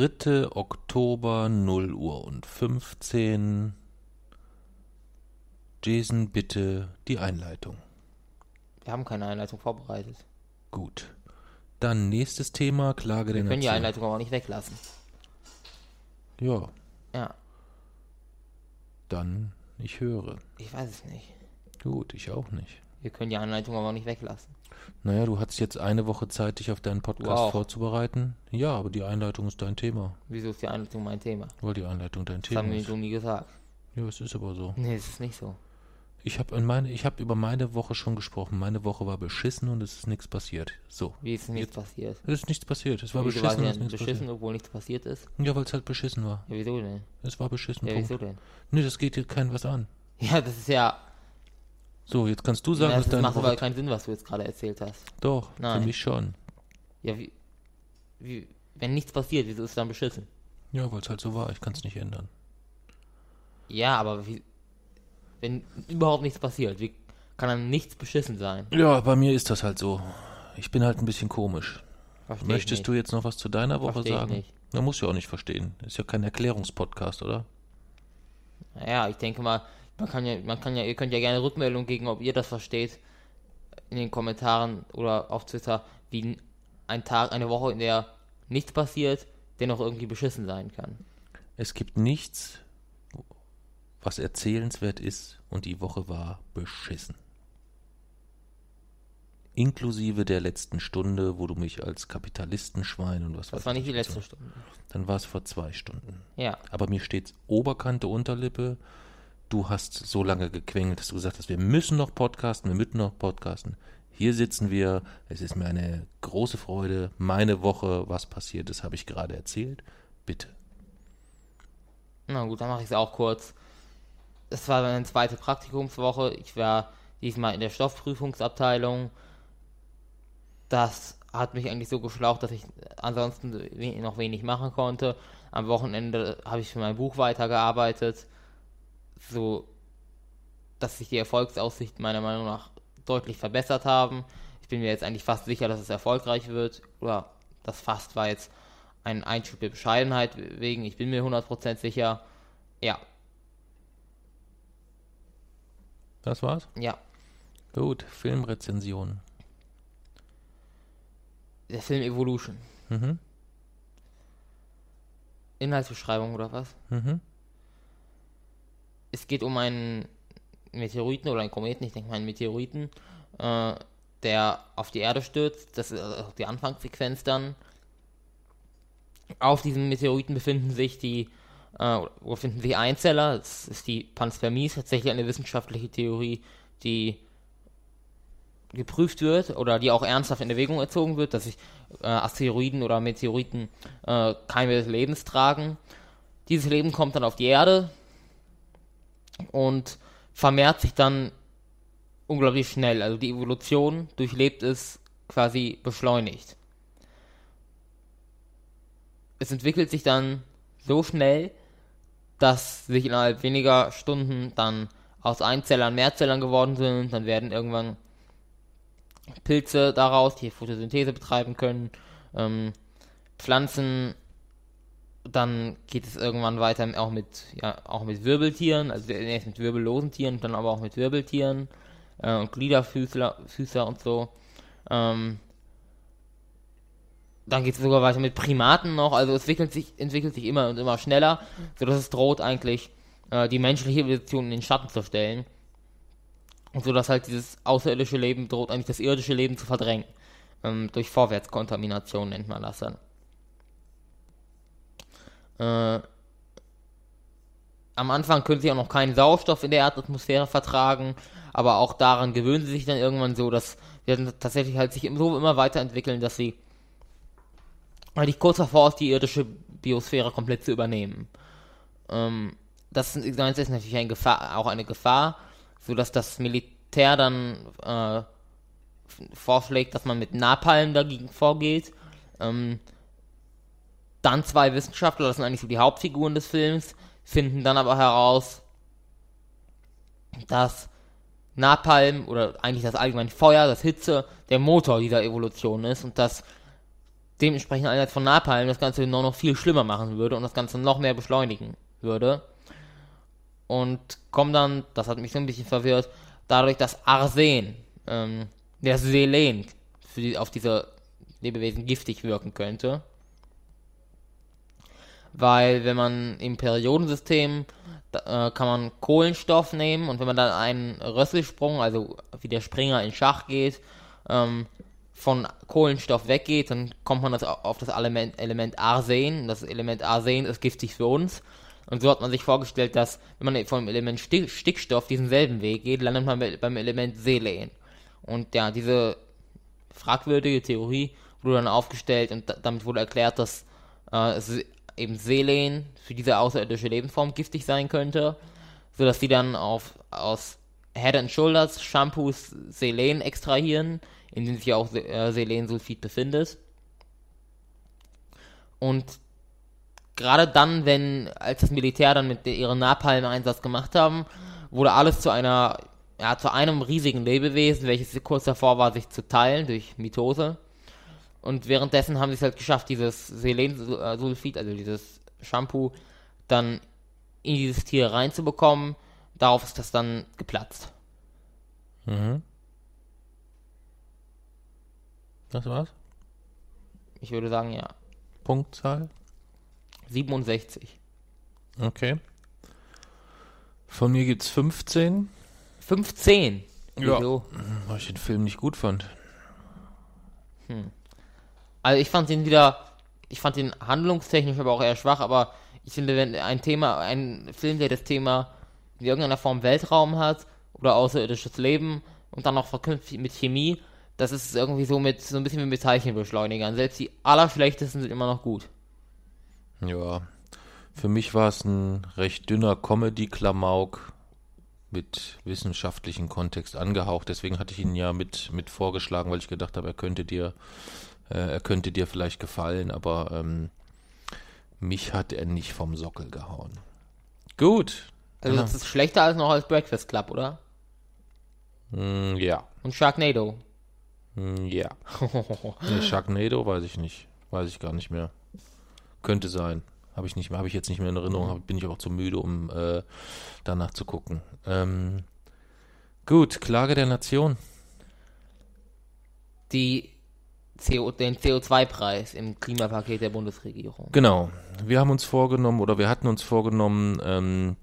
Dritte Oktober, 0 Uhr und 15. Jason, bitte die Einleitung. Wir haben keine Einleitung vorbereitet. Gut. Dann nächstes Thema, Klage Wir der können die Nation. Einleitung aber auch nicht weglassen. Ja, Ja, dann ich höre. ich weiß es nicht. Gut, ich auch nicht. Wir können die Einleitung aber auch nicht weglassen. Naja, du hattest jetzt eine Woche Zeit, dich auf deinen Podcast auch. vorzubereiten. Ja, aber die Einleitung ist dein Thema. Wieso ist die Einleitung mein Thema? Weil die Einleitung dein Das Thema haben wir ist. so nie gesagt. Ja, es ist aber so. Nee, es ist nicht so. Ich habe meine, ich habe über meine Woche schon gesprochen. Meine Woche war beschissen und es ist nichts passiert. So. Wie ist nichts passiert? Es ist nichts passiert. Es war Wieso beschissen, war es ist nichts beschissen, passiert. obwohl nichts passiert ist? Ja, weil es halt beschissen war. Ja, wieso denn? Es war beschissen. Ja, Punkt. wieso denn? Nee, das geht dir kein was an. Ja, das ist ja. So, jetzt kannst du sagen, ja, das deine macht aber keinen Sinn, was du jetzt gerade erzählt hast. Doch, Nein. für mich schon. Ja, wie. wie wenn nichts passiert, wieso ist es dann beschissen? Ja, weil es halt so war. Ich kann es nicht ändern. Ja, aber wie. Wenn überhaupt nichts passiert, wie kann dann nichts beschissen sein? Ja, bei mir ist das halt so. Ich bin halt ein bisschen komisch. Versteh Möchtest ich du jetzt noch was zu deiner Woche Versteh ich sagen? nicht. Na, muss ja auch nicht verstehen. Ist ja kein Erklärungspodcast, oder? Naja, ich denke mal, man kann ja, man kann ja, ihr könnt ja gerne Rückmeldung geben, ob ihr das versteht in den Kommentaren oder auf Twitter, wie ein Tag, eine Woche, in der nichts passiert, dennoch irgendwie beschissen sein kann. Es gibt nichts, was erzählenswert ist und die Woche war beschissen. Inklusive der letzten Stunde, wo du mich als Kapitalistenschwein und was Das weiß war ich nicht die letzte so- Stunde. Dann war es vor zwei Stunden. Ja, Aber mir steht Oberkante, Unterlippe. Du hast so lange gequengelt, dass du gesagt hast, wir müssen noch podcasten, wir müssen noch podcasten. Hier sitzen wir. Es ist mir eine große Freude. Meine Woche, was passiert ist, habe ich gerade erzählt. Bitte. na gut, dann mache ich es auch kurz. Es war meine zweite Praktikumswoche. Ich war diesmal in der Stoffprüfungsabteilung. Das hat mich eigentlich so geschlaucht, dass ich ansonsten noch wenig machen konnte. Am Wochenende habe ich für mein Buch weitergearbeitet, so dass sich die Erfolgsaussichten meiner Meinung nach deutlich verbessert haben. Ich bin mir jetzt eigentlich fast sicher, dass es erfolgreich wird. Oder das fast war jetzt ein Einschub der Bescheidenheit wegen. Ich bin mir 100% sicher. Ja, Das war's? ja. Gut, Filmrezension. Der Film Evolution. Mhm. Inhaltsbeschreibung oder was? Mhm. Es geht um einen Meteoriten oder einen Kometen, ich denke mal einen Meteoriten, äh, der auf die Erde stürzt. Das ist also die Anfangssequenz dann. Auf diesem Meteoriten befinden sich die, äh, befinden sich Einzeller. Das ist die Panspermie, ist tatsächlich eine wissenschaftliche Theorie, die geprüft wird oder die auch ernsthaft in Erwägung erzogen wird, dass sich äh, Asteroiden oder Meteoriten äh, Keime des Lebens tragen. Dieses Leben kommt dann auf die Erde und vermehrt sich dann unglaublich schnell. Also die Evolution durchlebt es quasi beschleunigt. Es entwickelt sich dann so schnell, dass sich innerhalb weniger Stunden dann aus Einzellern Mehrzellern geworden sind. Dann werden irgendwann Pilze daraus, die Photosynthese betreiben können, ähm, Pflanzen. Dann geht es irgendwann weiter auch mit, ja, auch mit Wirbeltieren, also erst mit wirbellosen Tieren, dann aber auch mit Wirbeltieren äh, und Gliederfüßler Füßer und so. Ähm, dann geht es sogar weiter mit Primaten noch, also es entwickelt sich, entwickelt sich immer und immer schneller, sodass es droht eigentlich äh, die menschliche Evolution in den Schatten zu stellen. Und so dass halt dieses außerirdische Leben droht eigentlich das irdische Leben zu verdrängen. Ähm, durch Vorwärtskontamination nennt man das dann. Äh, am Anfang können sie auch noch keinen Sauerstoff in der Erdatmosphäre vertragen, aber auch daran gewöhnen sie sich dann irgendwann so, dass sie tatsächlich halt sich so immer weiterentwickeln, dass sie eigentlich kurz davor ist, die irdische Biosphäre komplett zu übernehmen. Ähm, das ist natürlich eine Gefahr, auch eine Gefahr, so dass das Militär dann äh, vorschlägt, dass man mit Napalm dagegen vorgeht. Ähm, dann zwei Wissenschaftler, das sind eigentlich so die Hauptfiguren des Films, finden dann aber heraus, dass Napalm oder eigentlich das allgemeine Feuer, das Hitze, der Motor dieser Evolution ist und dass dementsprechend Einsatz von Napalm das Ganze noch, noch viel schlimmer machen würde und das Ganze noch mehr beschleunigen würde. Und kommen dann, das hat mich so ein bisschen verwirrt, dadurch, dass Arsen, ähm, der Selen, die, auf diese Lebewesen giftig wirken könnte. Weil wenn man im Periodensystem äh, kann man Kohlenstoff nehmen und wenn man dann einen Rösselsprung, also wie der Springer in Schach geht, ähm, von Kohlenstoff weggeht, dann kommt man das auf das Element, Element Arsen. Das Element Arsen ist giftig für uns. Und so hat man sich vorgestellt, dass wenn man vom Element Stickstoff diesen selben Weg geht, landet man beim Element Selen. Und ja, diese fragwürdige Theorie wurde dann aufgestellt und damit wurde erklärt, dass äh, eben Selen für diese außerirdische Lebensform giftig sein könnte, sodass sie dann auf, aus Head and Shoulders Shampoos Selen extrahieren, in dem sich auch äh, Selensulfid befindet. Und gerade dann, wenn, als das Militär dann mit ihrem Napalm-Einsatz gemacht haben, wurde alles zu einer, ja, zu einem riesigen Lebewesen, welches kurz davor war, sich zu teilen durch Mitose. Und währenddessen haben sie es halt geschafft, dieses Selensulfid, also dieses Shampoo, dann in dieses Tier reinzubekommen. Darauf ist das dann geplatzt. Mhm. Das war's? Ich würde sagen, ja. Punktzahl? 67. Okay. Von mir gibt's 15. 15? Ja. Wieso? Weil ich den Film nicht gut fand. Hm. Also ich fand den wieder, ich fand den handlungstechnisch aber auch eher schwach, aber ich finde, wenn ein Thema, ein Film, der das Thema in irgendeiner Form Weltraum hat oder außerirdisches Leben und dann noch verknüpft mit Chemie, das ist irgendwie so mit so ein bisschen wie mit Teilchenbeschleunigern. Selbst die allerschlechtesten sind immer noch gut. Ja, für mich war es ein recht dünner Comedy-Klamauk mit wissenschaftlichem Kontext angehaucht. Deswegen hatte ich ihn ja mit, mit vorgeschlagen, weil ich gedacht habe, er könnte dir er könnte dir vielleicht gefallen, aber ähm, mich hat er nicht vom Sockel gehauen. Gut. Also das ist schlechter als noch als Breakfast Club, oder? Mm, ja. Und Sharknado? Mm, ja. nee, Sharknado weiß ich nicht. Weiß ich gar nicht mehr. Könnte sein. Habe ich nicht mehr, habe ich jetzt nicht mehr in Erinnerung, bin ich auch zu müde, um äh, danach zu gucken. Ähm, gut, Klage der Nation. Die CO, den CO2-Preis im Klimapaket der Bundesregierung. Genau. Wir haben uns vorgenommen oder wir hatten uns vorgenommen, ähm,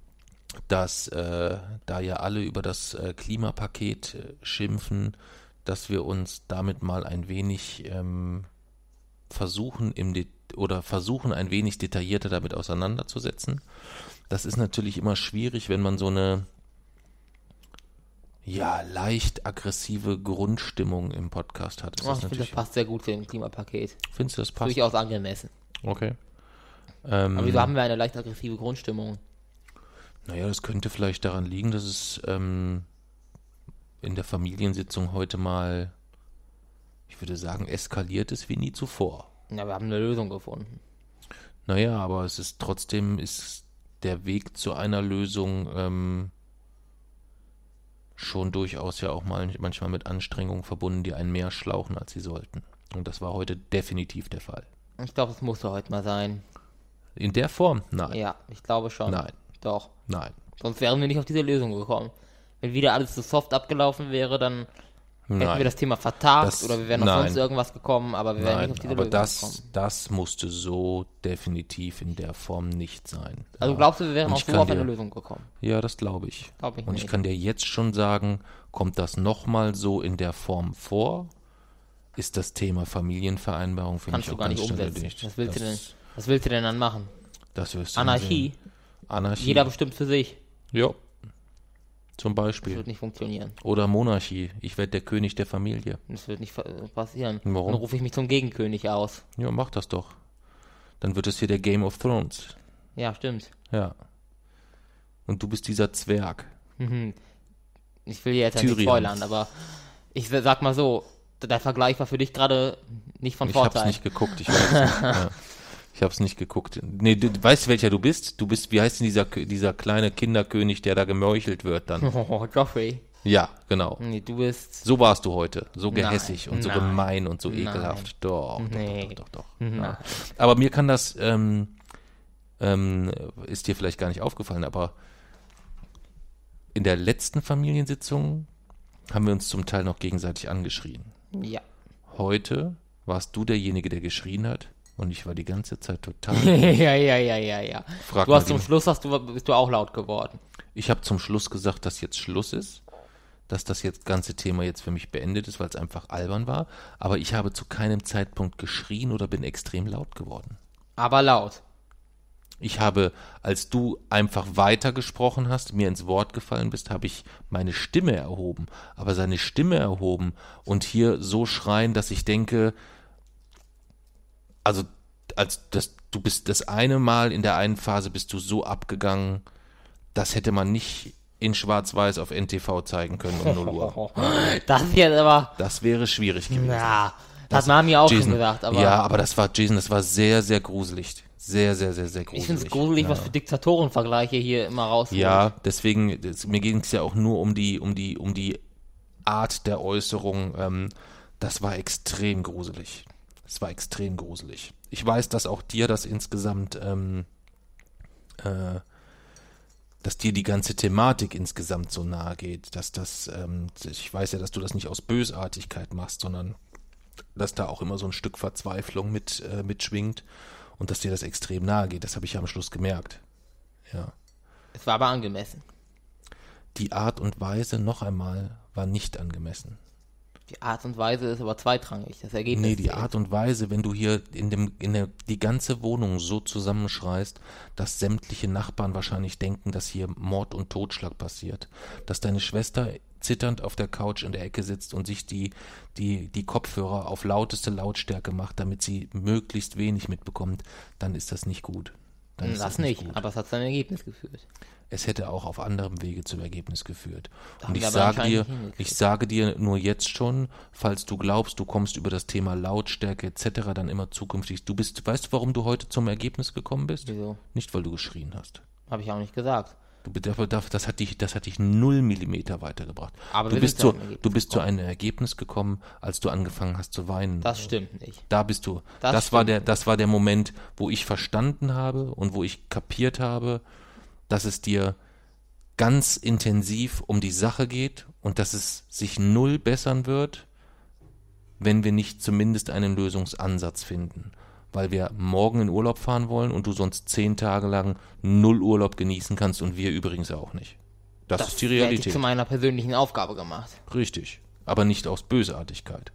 dass äh, da ja alle über das äh, Klimapaket äh, schimpfen, dass wir uns damit mal ein wenig ähm, versuchen im De oder versuchen ein wenig detaillierter damit auseinanderzusetzen. Das ist natürlich immer schwierig, wenn man so eine ja, leicht aggressive Grundstimmung im Podcast hat. Oh, ich finde, das passt sehr gut zu dem Klimapaket. Findest du, das passt? Durchaus angemessen. Okay. Ähm, Aber wieso haben wir eine leicht aggressive Grundstimmung? Naja, das könnte vielleicht daran liegen, dass es ähm, in der Familiensitzung heute mal, ich würde sagen, eskaliert ist wie nie zuvor. Ja, wir haben eine Lösung gefunden. Naja, aber es ist trotzdem ist der Weg zu einer Lösung ähm, schon durchaus ja auch mal manchmal mit Anstrengungen verbunden, die einen mehr schlauchen, als sie sollten. Und das war heute definitiv der Fall. Ich glaube, es musste heute mal sein. In der Form? Nein. Ja, ich glaube schon. Nein. Doch. Nein. Sonst wären wir nicht auf diese Lösung gekommen. Wenn wieder alles so soft abgelaufen wäre, dann Nein. Hätten wir das Thema vertagt das, oder wir wären auf nein. sonst irgendwas gekommen, aber wir wären nicht auf diese aber Lösung das, gekommen. das musste so definitiv in der Form nicht sein. Also ja. glaubst du, wir wären auch so auf dir, eine Lösung gekommen? Ja, das glaube ich. Glaub ich Und nicht. ich kann dir jetzt schon sagen, kommt das nochmal so in der Form vor, ist das Thema Familienvereinbarung für Kannst mich du gar nicht umsetzen. Was willst, das, du denn, was willst du denn dann machen? Das wirst du Anarchie? Anarchie. Jeder bestimmt für sich. Ja. Zum Das Beispiel. wird nicht funktionieren. Oder Monarchie. Ich werde der König der Familie. Das wird nicht passieren. Warum? Dann rufe ich mich zum Gegenkönig aus. Ja, mach das doch. Dann wird es hier der Game of Thrones. Ja, stimmt. Ja. Und du bist dieser Zwerg. Mhm. Ich will jetzt ja nicht spoilern, aber ich sag mal so, der Vergleich war für dich gerade nicht von Ich hab's Vorteil. nicht geguckt, ich weiß nicht. ja. Ich hab's nicht geguckt. Nee, du du weißt, welcher du bist? Du bist, wie heißt denn dieser, dieser kleine Kinderkönig, der da gemeuchelt wird dann? Oh, Joffrey. Ja, genau. Nee, du bist. So warst du heute. So Nein, gehässig und so nein, gemein und so nein. ekelhaft. Doch, Nee. doch, doch, doch, doch. Nein. Aber mir kann das, ähm, ähm, ist dir vielleicht gar nicht aufgefallen, aber in der letzten Familiensitzung haben wir uns zum Teil noch gegenseitig angeschrien. Ja. Heute warst du derjenige, der geschrien hat und ich war die ganze Zeit total. ja, ja, ja, ja, ja. Frag Du hast zum Schluss hast du, bist du auch laut geworden. Ich habe zum Schluss gesagt, dass jetzt Schluss ist, dass das jetzt ganze Thema jetzt für mich beendet ist, weil es einfach albern war. Aber ich habe zu keinem Zeitpunkt geschrien oder bin extrem laut geworden. Aber laut. Ich habe, als du einfach weitergesprochen hast, mir ins Wort gefallen bist, habe ich meine Stimme erhoben. Aber seine Stimme erhoben und hier so schreien, dass ich denke, also als das, du bist das eine Mal in der einen Phase bist du so abgegangen, das hätte man nicht in Schwarz-Weiß auf NTV zeigen können um 0 Uhr. Das jetzt aber. Das wäre schwierig gewesen. Na, das hat Mami auch schon Jason, gesagt, aber. ja, aber das war Jason, das war sehr, sehr gruselig. Sehr, sehr, sehr, sehr gruselig. ich finde es gruselig, ja. was für Diktatorenvergleiche hier immer raus. Ja, deswegen, das, mir ging es ja auch nur um die, um die, um die Art der Äußerung. Ähm, das war extrem gruselig. Es war extrem gruselig. Ich weiß, dass auch dir das insgesamt, ähm, äh, dass dir die ganze Thematik insgesamt so nahe geht, dass das, ähm, ich weiß ja, dass du das nicht aus Bösartigkeit machst, sondern dass da auch immer so ein Stück Verzweiflung mit, äh, mitschwingt und dass dir das extrem nahe geht. Das habe ich ja am Schluss gemerkt. Ja. Es war aber angemessen. Die Art und Weise, noch einmal, war nicht angemessen. Die Art und Weise ist aber zweitrangig. Das Ergebnis. Nee, die. Art und Weise, wenn du hier in dem, in der, die ganze Wohnung so zusammenschreist, dass sämtliche Nachbarn wahrscheinlich denken, dass hier Mord und Totschlag passiert. Dass deine Schwester zitternd auf der Couch in der Ecke sitzt und sich die, die, die Kopfhörer auf lauteste Lautstärke macht, damit sie möglichst wenig mitbekommt, dann ist das nicht gut. Dann ist Das nicht, gut. aber es hat sein Ergebnis geführt. Es hätte auch auf anderem Wege zum Ergebnis geführt. Und ich sage dir, ich sage dir nur jetzt schon, falls du glaubst, du kommst über das Thema Lautstärke etc. dann immer zukünftig. Du bist, weißt du, warum du heute zum Ergebnis gekommen bist? Wieso? Nicht, weil du geschrien hast. Habe ich auch nicht gesagt. Das hat dich, das hat dich null Millimeter weitergebracht. Aber du bist zu zu, einem Ergebnis du bist zu einem Ergebnis gekommen, als du angefangen hast zu weinen. Das stimmt nicht. Da bist du. Das Das, war der, das war der Moment, wo ich verstanden habe und wo ich kapiert habe, dass es dir ganz intensiv um die Sache geht und dass es sich null bessern wird, wenn wir nicht zumindest einen Lösungsansatz finden. Weil wir morgen in Urlaub fahren wollen und du sonst zehn Tage lang null Urlaub genießen kannst und wir übrigens auch nicht. Das, ist die hätte ich Realität. zu meiner persönlichen Aufgabe gemacht. Richtig. Aber nicht aus Bösartigkeit.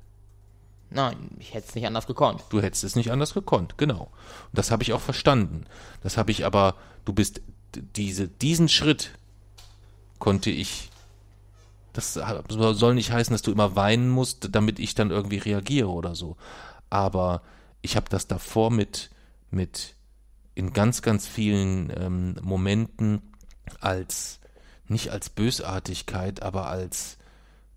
Nein, ich hätte es nicht anders gekonnt. Du hättest es nicht anders gekonnt, genau. Und das habe ich auch verstanden. Das habe ich aber, du bist, diese, diesen Schritt konnte ich, das soll nicht heißen, dass du immer weinen musst, damit ich dann irgendwie reagiere oder so. Aber ich habe das davor mit, mit in ganz, ganz vielen ähm, Momenten als, nicht als Bösartigkeit, aber als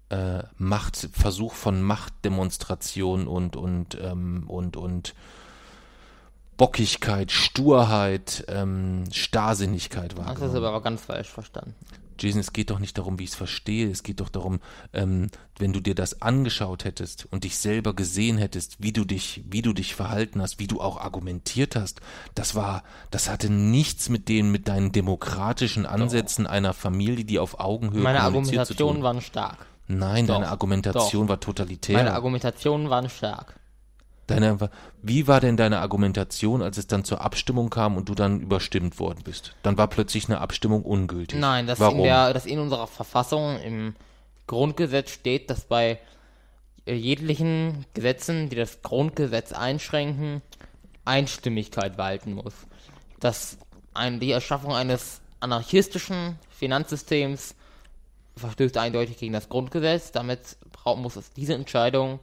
äh, Macht, Versuch von Machtdemonstration und, und, ähm, und, und Bockigkeit, Sturheit, ähm, Starrsinnigkeit Das ist wahrgenommen. aber ganz falsch verstanden. Jason, es geht doch nicht darum, wie ich es verstehe. Es geht doch darum, ähm, wenn du dir das angeschaut hättest und dich selber gesehen hättest, wie du dich, wie du dich verhalten hast, wie du auch argumentiert hast. Das war, das hatte nichts mit den, mit deinen demokratischen Ansätzen einer Familie, die auf Augenhöhe Meine Argumentationen waren stark. Nein, deine Doch, Argumentation war totalitär. Meine Argumentationen waren stark. Deine, wie war denn deine Argumentation, als es dann zur Abstimmung kam und du dann überstimmt worden bist? Dann war plötzlich eine Abstimmung ungültig. Nein, dass Warum? in, der, dass in unserer Verfassung im Grundgesetz steht, dass bei äh, jeglichen Gesetzen, die das Grundgesetz einschränken, Einstimmigkeit walten muss. Das ein, die Erschaffung eines anarchistischen Finanzsystems verstößt eindeutig gegen das Grundgesetz. Damit braucht, muss es diese Entscheidung,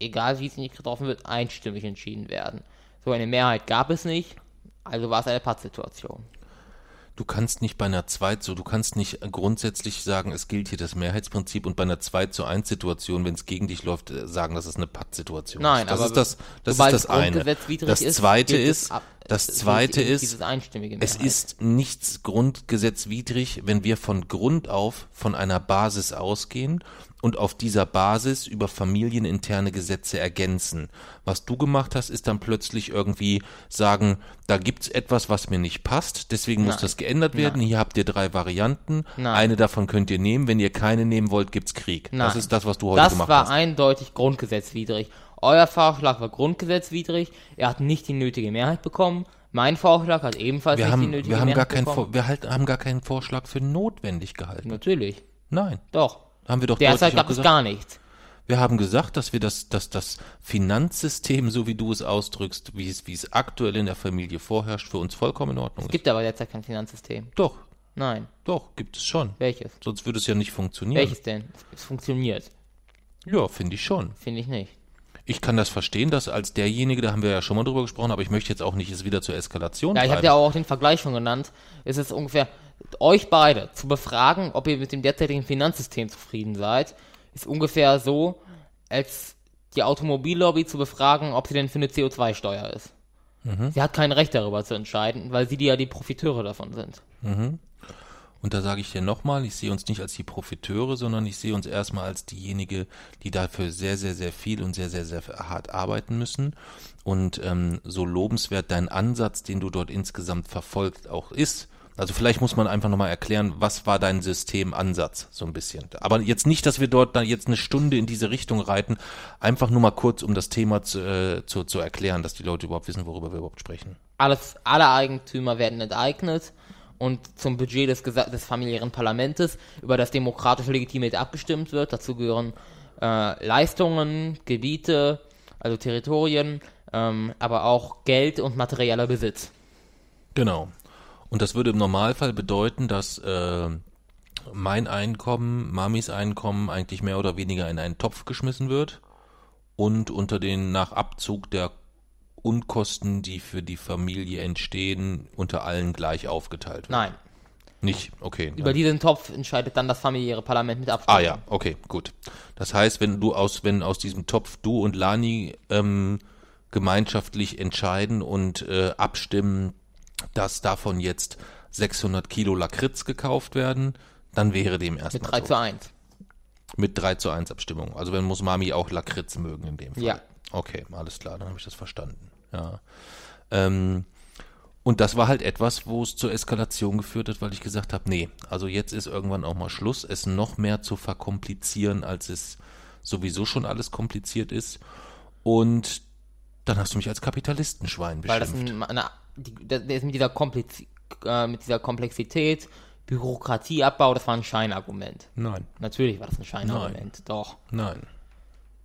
egal wie sie nicht getroffen wird, einstimmig entschieden werden. So eine Mehrheit gab es nicht, also war es eine Pattsituation. Du kannst nicht bei einer 2 zu, du kannst nicht grundsätzlich sagen, es gilt hier das Mehrheitsprinzip und bei einer 2 zu 1 Situation, wenn es gegen dich läuft, äh, sagen, dass es eine Pattsituation Nein, ist. Das aber ist das, das ist das eine. Das ist, zweite es ist, ab- das es zweite ist, es ist nichts grundgesetzwidrig, wenn wir von Grund auf von einer Basis ausgehen und auf dieser Basis über familieninterne Gesetze ergänzen. Was du gemacht hast, ist dann plötzlich irgendwie sagen, da gibt's etwas, was mir nicht passt, deswegen muss Nein. das geändert werden. Hier habt ihr drei Varianten. Nein. Eine davon könnt ihr nehmen. Wenn ihr keine nehmen wollt, gibt's Krieg. Das Nein. ist das, was du heute Das gemacht war hast. eindeutig grundgesetzwidrig. Euer Vorschlag war grundgesetzwidrig. Er hat nicht die nötige Mehrheit bekommen. Mein Vorschlag hat ebenfalls Wir nicht die haben, nötige wir haben gar Mehrheit keinen, bekommen. Vor- wir halt, haben gar keinen Vorschlag für notwendig gehalten. Natürlich. Nein. Doch. Haben wir doch Derzeit gab es gar nichts. Wir haben gesagt, dass wir das, dass das Finanzsystem, so wie du es ausdrückst, wie es, wie es aktuell in der Familie vorherrscht, für uns vollkommen in Ordnung Es ist. gibt aber derzeit kein Finanzsystem. Doch, Nein. doch, gibt es schon. Welches? Sonst würde es ja nicht funktionieren. Welches denn? Es funktioniert. Ja, finde ich schon. Finde ich nicht. Ich kann das verstehen, dass als derjenige, da haben wir ja schon mal drüber gesprochen, aber ich möchte jetzt auch nicht es wieder zur Eskalation Ja, ich habe ja auch den Vergleich schon genannt. Es ist ungefähr, euch beide zu befragen, ob ihr mit dem derzeitigen Finanzsystem zufrieden seid, ist ungefähr so, als die Automobillobby zu befragen, ob sie denn für eine CO2-Steuer ist. Mhm. Sie hat kein Recht darüber zu entscheiden, weil sie die ja die Profiteure davon sind. Und da sage ich dir nochmal, ich sehe uns nicht als die Profiteure, sondern ich sehe uns erstmal als diejenige, die dafür sehr, sehr, sehr viel und sehr, sehr, sehr hart arbeiten müssen. Und ähm, so lobenswert dein Ansatz, den du dort insgesamt verfolgt, auch ist. Also vielleicht muss man einfach nochmal erklären, was war dein Systemansatz, so ein bisschen. Aber jetzt nicht, dass wir dort dann jetzt eine Stunde in diese Richtung reiten, einfach nur mal kurz, um das Thema zu, äh, zu, zu erklären, dass die Leute überhaupt wissen, worüber wir überhaupt sprechen. Alles, alle Eigentümer werden enteignet und zum Budget des, des familiären Parlamentes, über das demokratisch legitimiert abgestimmt wird. Dazu gehören äh, Leistungen, Gebiete, also Territorien, ähm, aber auch Geld und materieller Besitz. Genau. Und das würde im Normalfall bedeuten, dass äh, mein Einkommen, Mamis Einkommen eigentlich mehr oder weniger in einen Topf geschmissen wird und unter den nach Abzug der Unkosten, die für die Familie entstehen, unter allen gleich aufgeteilt wird. Nein, Nicht? Okay. über diesen Topf entscheidet dann das familiäre Parlament mit Abstimmung. Ah ja, okay, gut. Das heißt, wenn du aus, wenn aus diesem Topf du und Lani ähm, gemeinschaftlich entscheiden und äh, abstimmen, dass davon jetzt 600 Kilo Lakritz gekauft werden, dann wäre dem erstmal Mit 3 so. zu 1. Mit 3 zu 1 Abstimmung. Also wenn muss Mami auch Lakritz mögen in dem Fall. Ja. Okay, alles klar, dann habe ich das verstanden. Ja. Ähm, und das war halt etwas, wo es zur Eskalation geführt hat, weil ich gesagt habe, nee, also jetzt ist irgendwann auch mal Schluss, es noch mehr zu verkomplizieren, als es sowieso schon alles kompliziert ist. Und dann hast du mich als Kapitalistenschwein Weil das beschimpft. ein, eine, das ist mit dieser, Kompliz, äh, mit dieser Komplexität, Bürokratieabbau, das war ein Scheinargument. Nein, Natürlich war das ein Scheinargument, doch. nein.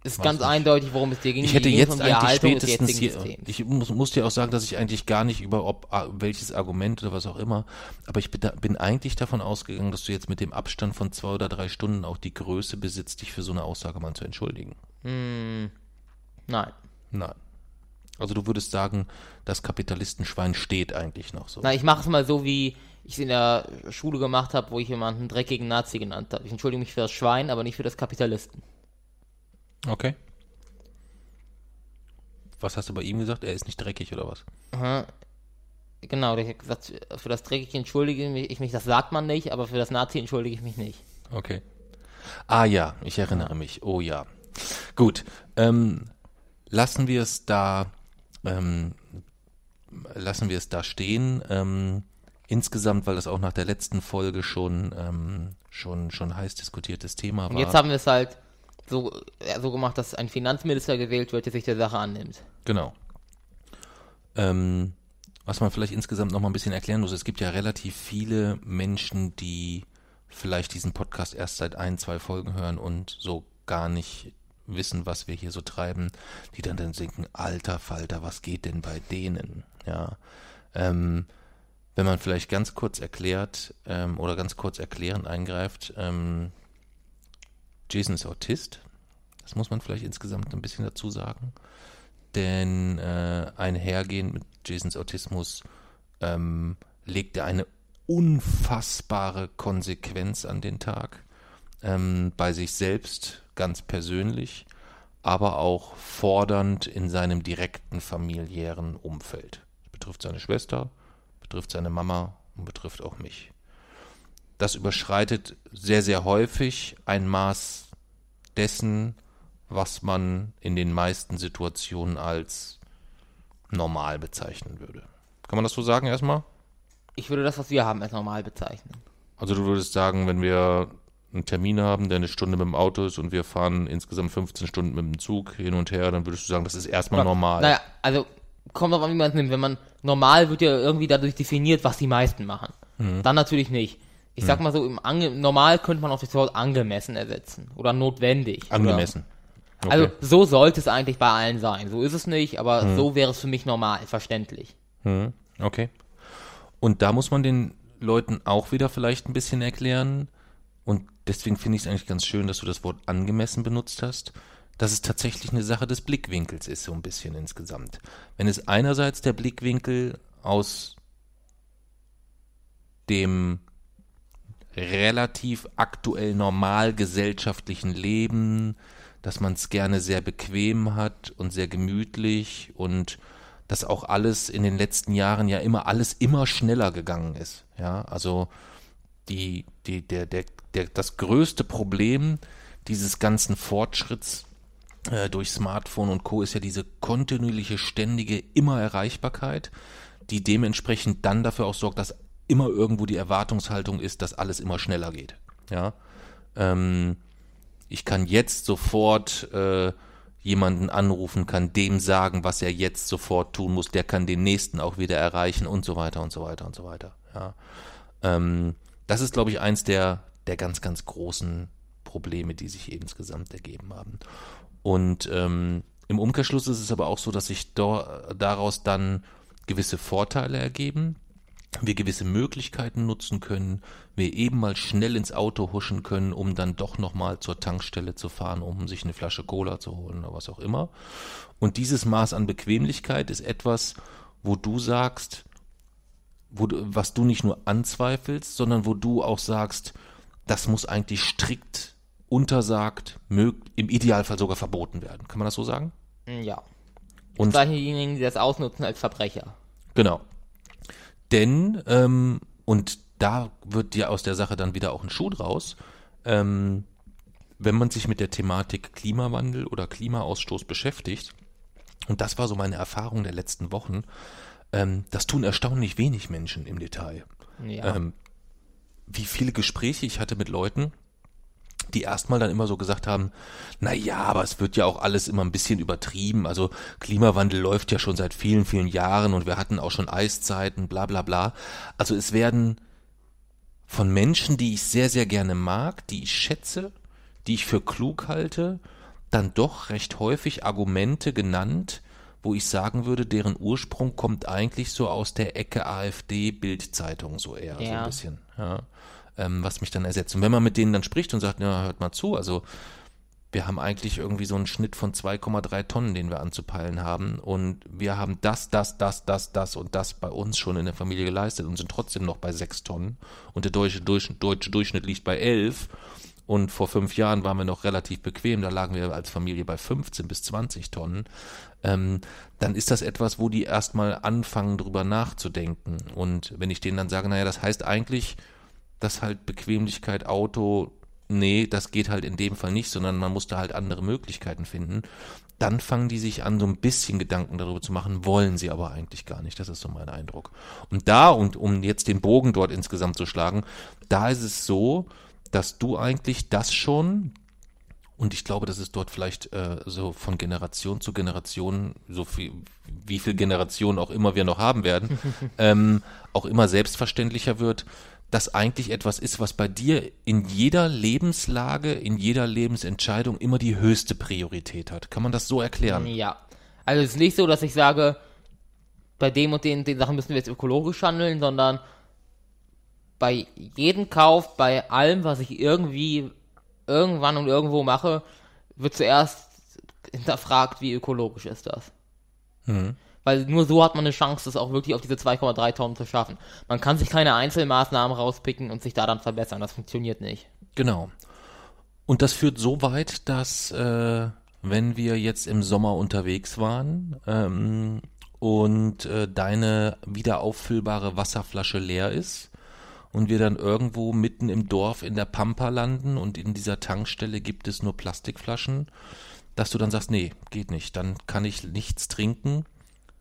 Ist ganz nicht. eindeutig, worum es dir ging. Ich hätte Dir ging's jetzt eigentlich Erhaltung spätestens hier, ich muss, muss dir auch sagen, dass ich eigentlich gar nicht über ob, ah, welches Argument oder was auch immer, aber ich bin, bin eigentlich davon ausgegangen, dass du jetzt mit dem Abstand von zwei oder drei Stunden auch die Größe besitzt, dich für so eine Aussage mal zu entschuldigen. Nein. Nein. Also du würdest sagen, das Kapitalistenschwein steht eigentlich noch so. Na, ich mache es mal so, wie ich es in der Schule gemacht habe, wo ich jemanden dreckigen Nazi genannt habe. Ich entschuldige mich für das Schwein, aber nicht für das Kapitalisten. Okay. Was hast du bei ihm gesagt? Er ist nicht dreckig oder was? Genau, der hat gesagt, für das dreckige entschuldige ich mich, das sagt man nicht, aber für das Nazi entschuldige ich mich nicht. Okay. Ah ja, ich erinnere mich. Oh ja. Gut. Ähm, lassen wir es da, ähm, lassen wir es da stehen. Ähm, insgesamt, weil das auch nach der letzten Folge schon, ähm, schon, schon heiß diskutiertes Thema Und war. jetzt haben wir es halt so, ja, so gemacht, dass ein Finanzminister gewählt wird, der sich der Sache annimmt. Genau. Ähm, was man vielleicht insgesamt noch mal ein bisschen erklären muss, es gibt ja relativ viele Menschen, die vielleicht diesen Podcast erst seit ein, zwei Folgen hören und so gar nicht wissen, was wir hier so treiben, die dann dann denken, alter Falter, was geht denn bei denen? Ja. Ähm, wenn man vielleicht ganz kurz erklärt ähm, oder ganz kurz erklärend eingreift, ähm, Jason ist Autist. Das muss man vielleicht insgesamt ein bisschen dazu sagen. Denn äh, einhergehend mit Jasons Autismus ähm, legt er eine unfassbare Konsequenz an den Tag. Ähm, bei sich selbst ganz persönlich, aber auch fordernd in seinem direkten familiären Umfeld. Das betrifft seine Schwester, betrifft seine Mama und betrifft auch mich. Das überschreitet sehr, sehr häufig ein Maß dessen, was man in den meisten Situationen als normal bezeichnen würde. Kann man das so sagen erstmal? Ich würde das, was wir haben, als normal bezeichnen. Also du würdest sagen, wenn wir einen Termin haben, der eine Stunde mit dem Auto ist und wir fahren insgesamt 15 Stunden mit dem Zug hin und her, dann würdest du sagen, das ist erstmal Oder, normal. Naja, also kommt drauf an, wie man es nimmt. Wenn man normal wird ja irgendwie dadurch definiert, was die meisten machen. Mhm. Dann natürlich nicht. Ich sag mal so, im Ange normal könnte man auch das Wort angemessen ersetzen. Oder notwendig. Angemessen. Oder, also so sollte es eigentlich bei allen sein. So ist es nicht, aber so wäre es für mich normal, verständlich. Hm, Okay. Und da muss man den Leuten auch wieder vielleicht ein bisschen erklären. Und deswegen finde ich es eigentlich ganz schön, dass du das Wort angemessen benutzt hast, dass es tatsächlich eine Sache des Blickwinkels ist, so ein bisschen insgesamt. Wenn es einerseits der Blickwinkel aus dem relativ aktuell normal gesellschaftlichen Leben, dass man es gerne sehr bequem hat und sehr gemütlich und dass auch alles in den letzten Jahren ja immer alles immer schneller gegangen ist. Ja, also die, die, der, der, der, das größte Problem dieses ganzen Fortschritts äh, durch Smartphone und Co. ist ja diese kontinuierliche, ständige Immer-Erreichbarkeit, die dementsprechend dann dafür auch sorgt, dass immer irgendwo die Erwartungshaltung ist, dass alles immer schneller geht. Ja, ähm, ich kann jetzt sofort äh, jemanden anrufen, kann dem sagen, was er jetzt sofort tun muss, der kann den nächsten auch wieder erreichen und so weiter und so weiter und so weiter. Ja. Ähm, das ist, glaube ich, eins der, der ganz, ganz großen Probleme, die sich insgesamt ergeben haben. Und ähm, im Umkehrschluss ist es aber auch so, dass sich daraus dann gewisse Vorteile ergeben, wir gewisse Möglichkeiten nutzen können, wir eben mal schnell ins Auto huschen können, um dann doch nochmal zur Tankstelle zu fahren, um sich eine Flasche Cola zu holen oder was auch immer. Und dieses Maß an Bequemlichkeit ist etwas, wo du sagst, wo du, was du nicht nur anzweifelst, sondern wo du auch sagst, das muss eigentlich strikt untersagt, im Idealfall sogar verboten werden. Kann man das so sagen? Ja. Und Und diejenigen, die das ausnutzen als Verbrecher. Genau. Denn, ähm, und da wird dir aus der Sache dann wieder auch ein Schuh draus, ähm, wenn man sich mit der Thematik Klimawandel oder Klimaausstoß beschäftigt, und das war so meine Erfahrung der letzten Wochen, ähm, das tun erstaunlich wenig Menschen im Detail. Ja. Ähm, wie viele Gespräche ich hatte mit Leuten, die erstmal dann immer so gesagt haben, na ja, aber es wird ja auch alles immer ein bisschen übertrieben. Also Klimawandel läuft ja schon seit vielen, vielen Jahren und wir hatten auch schon Eiszeiten, bla bla bla. Also es werden von Menschen, die ich sehr, sehr gerne mag, die ich schätze, die ich für klug halte, dann doch recht häufig Argumente genannt, wo ich sagen würde, deren Ursprung kommt eigentlich so aus der Ecke AfD Bildzeitung so eher so Ja. ein bisschen, ja, ähm, was mich dann ersetzt. Und wenn man mit denen dann spricht und sagt, ja, hört mal zu, also wir haben eigentlich irgendwie so einen Schnitt von 2,3 Tonnen, den wir anzupeilen haben. Und wir haben das, das, das, das, das und das bei uns schon in der Familie geleistet und sind trotzdem noch bei 6 Tonnen. Und der deutsche, Durch, deutsche Durchschnitt liegt bei 11. Und vor fünf Jahren waren wir noch relativ bequem, da lagen wir als Familie bei 15 bis 20 Tonnen. Ähm, dann ist das etwas, wo die erstmal anfangen, drüber nachzudenken. Und wenn ich denen dann sage, naja, das heißt eigentlich, dass halt Bequemlichkeit, Auto, nee, das geht halt in dem Fall nicht, sondern man muss da halt andere Möglichkeiten finden. Dann fangen die sich an, so ein bisschen Gedanken darüber zu machen, wollen sie aber eigentlich gar nicht. Das ist so mein Eindruck. Und da, und um jetzt den Bogen dort insgesamt zu schlagen, da ist es so, dass du eigentlich das schon, und ich glaube, dass es dort vielleicht äh, so von Generation zu Generation, so viel, wie viel Generationen auch immer wir noch haben werden, ähm, auch immer selbstverständlicher wird, dass eigentlich etwas ist, was bei dir in jeder Lebenslage, in jeder Lebensentscheidung immer die höchste Priorität hat. Kann man das so erklären? Ja. Also es ist nicht so, dass ich sage, bei dem und den, den Sachen müssen wir jetzt ökologisch handeln, sondern bei jedem Kauf, bei allem, was ich irgendwie irgendwann und irgendwo mache, wird zuerst hinterfragt, wie ökologisch ist das. Mhm. Weil nur so hat man eine Chance, das auch wirklich auf diese 2,3 Tonnen zu schaffen. Man kann sich keine Einzelmaßnahmen rauspicken und sich da dann verbessern. Das funktioniert nicht. Genau. Und das führt so weit, dass äh, wenn wir jetzt im Sommer unterwegs waren ähm, und äh, deine wieder auffüllbare Wasserflasche leer ist und wir dann irgendwo mitten im Dorf in der Pampa landen und in dieser Tankstelle gibt es nur Plastikflaschen, dass du dann sagst, nee, geht nicht, dann kann ich nichts trinken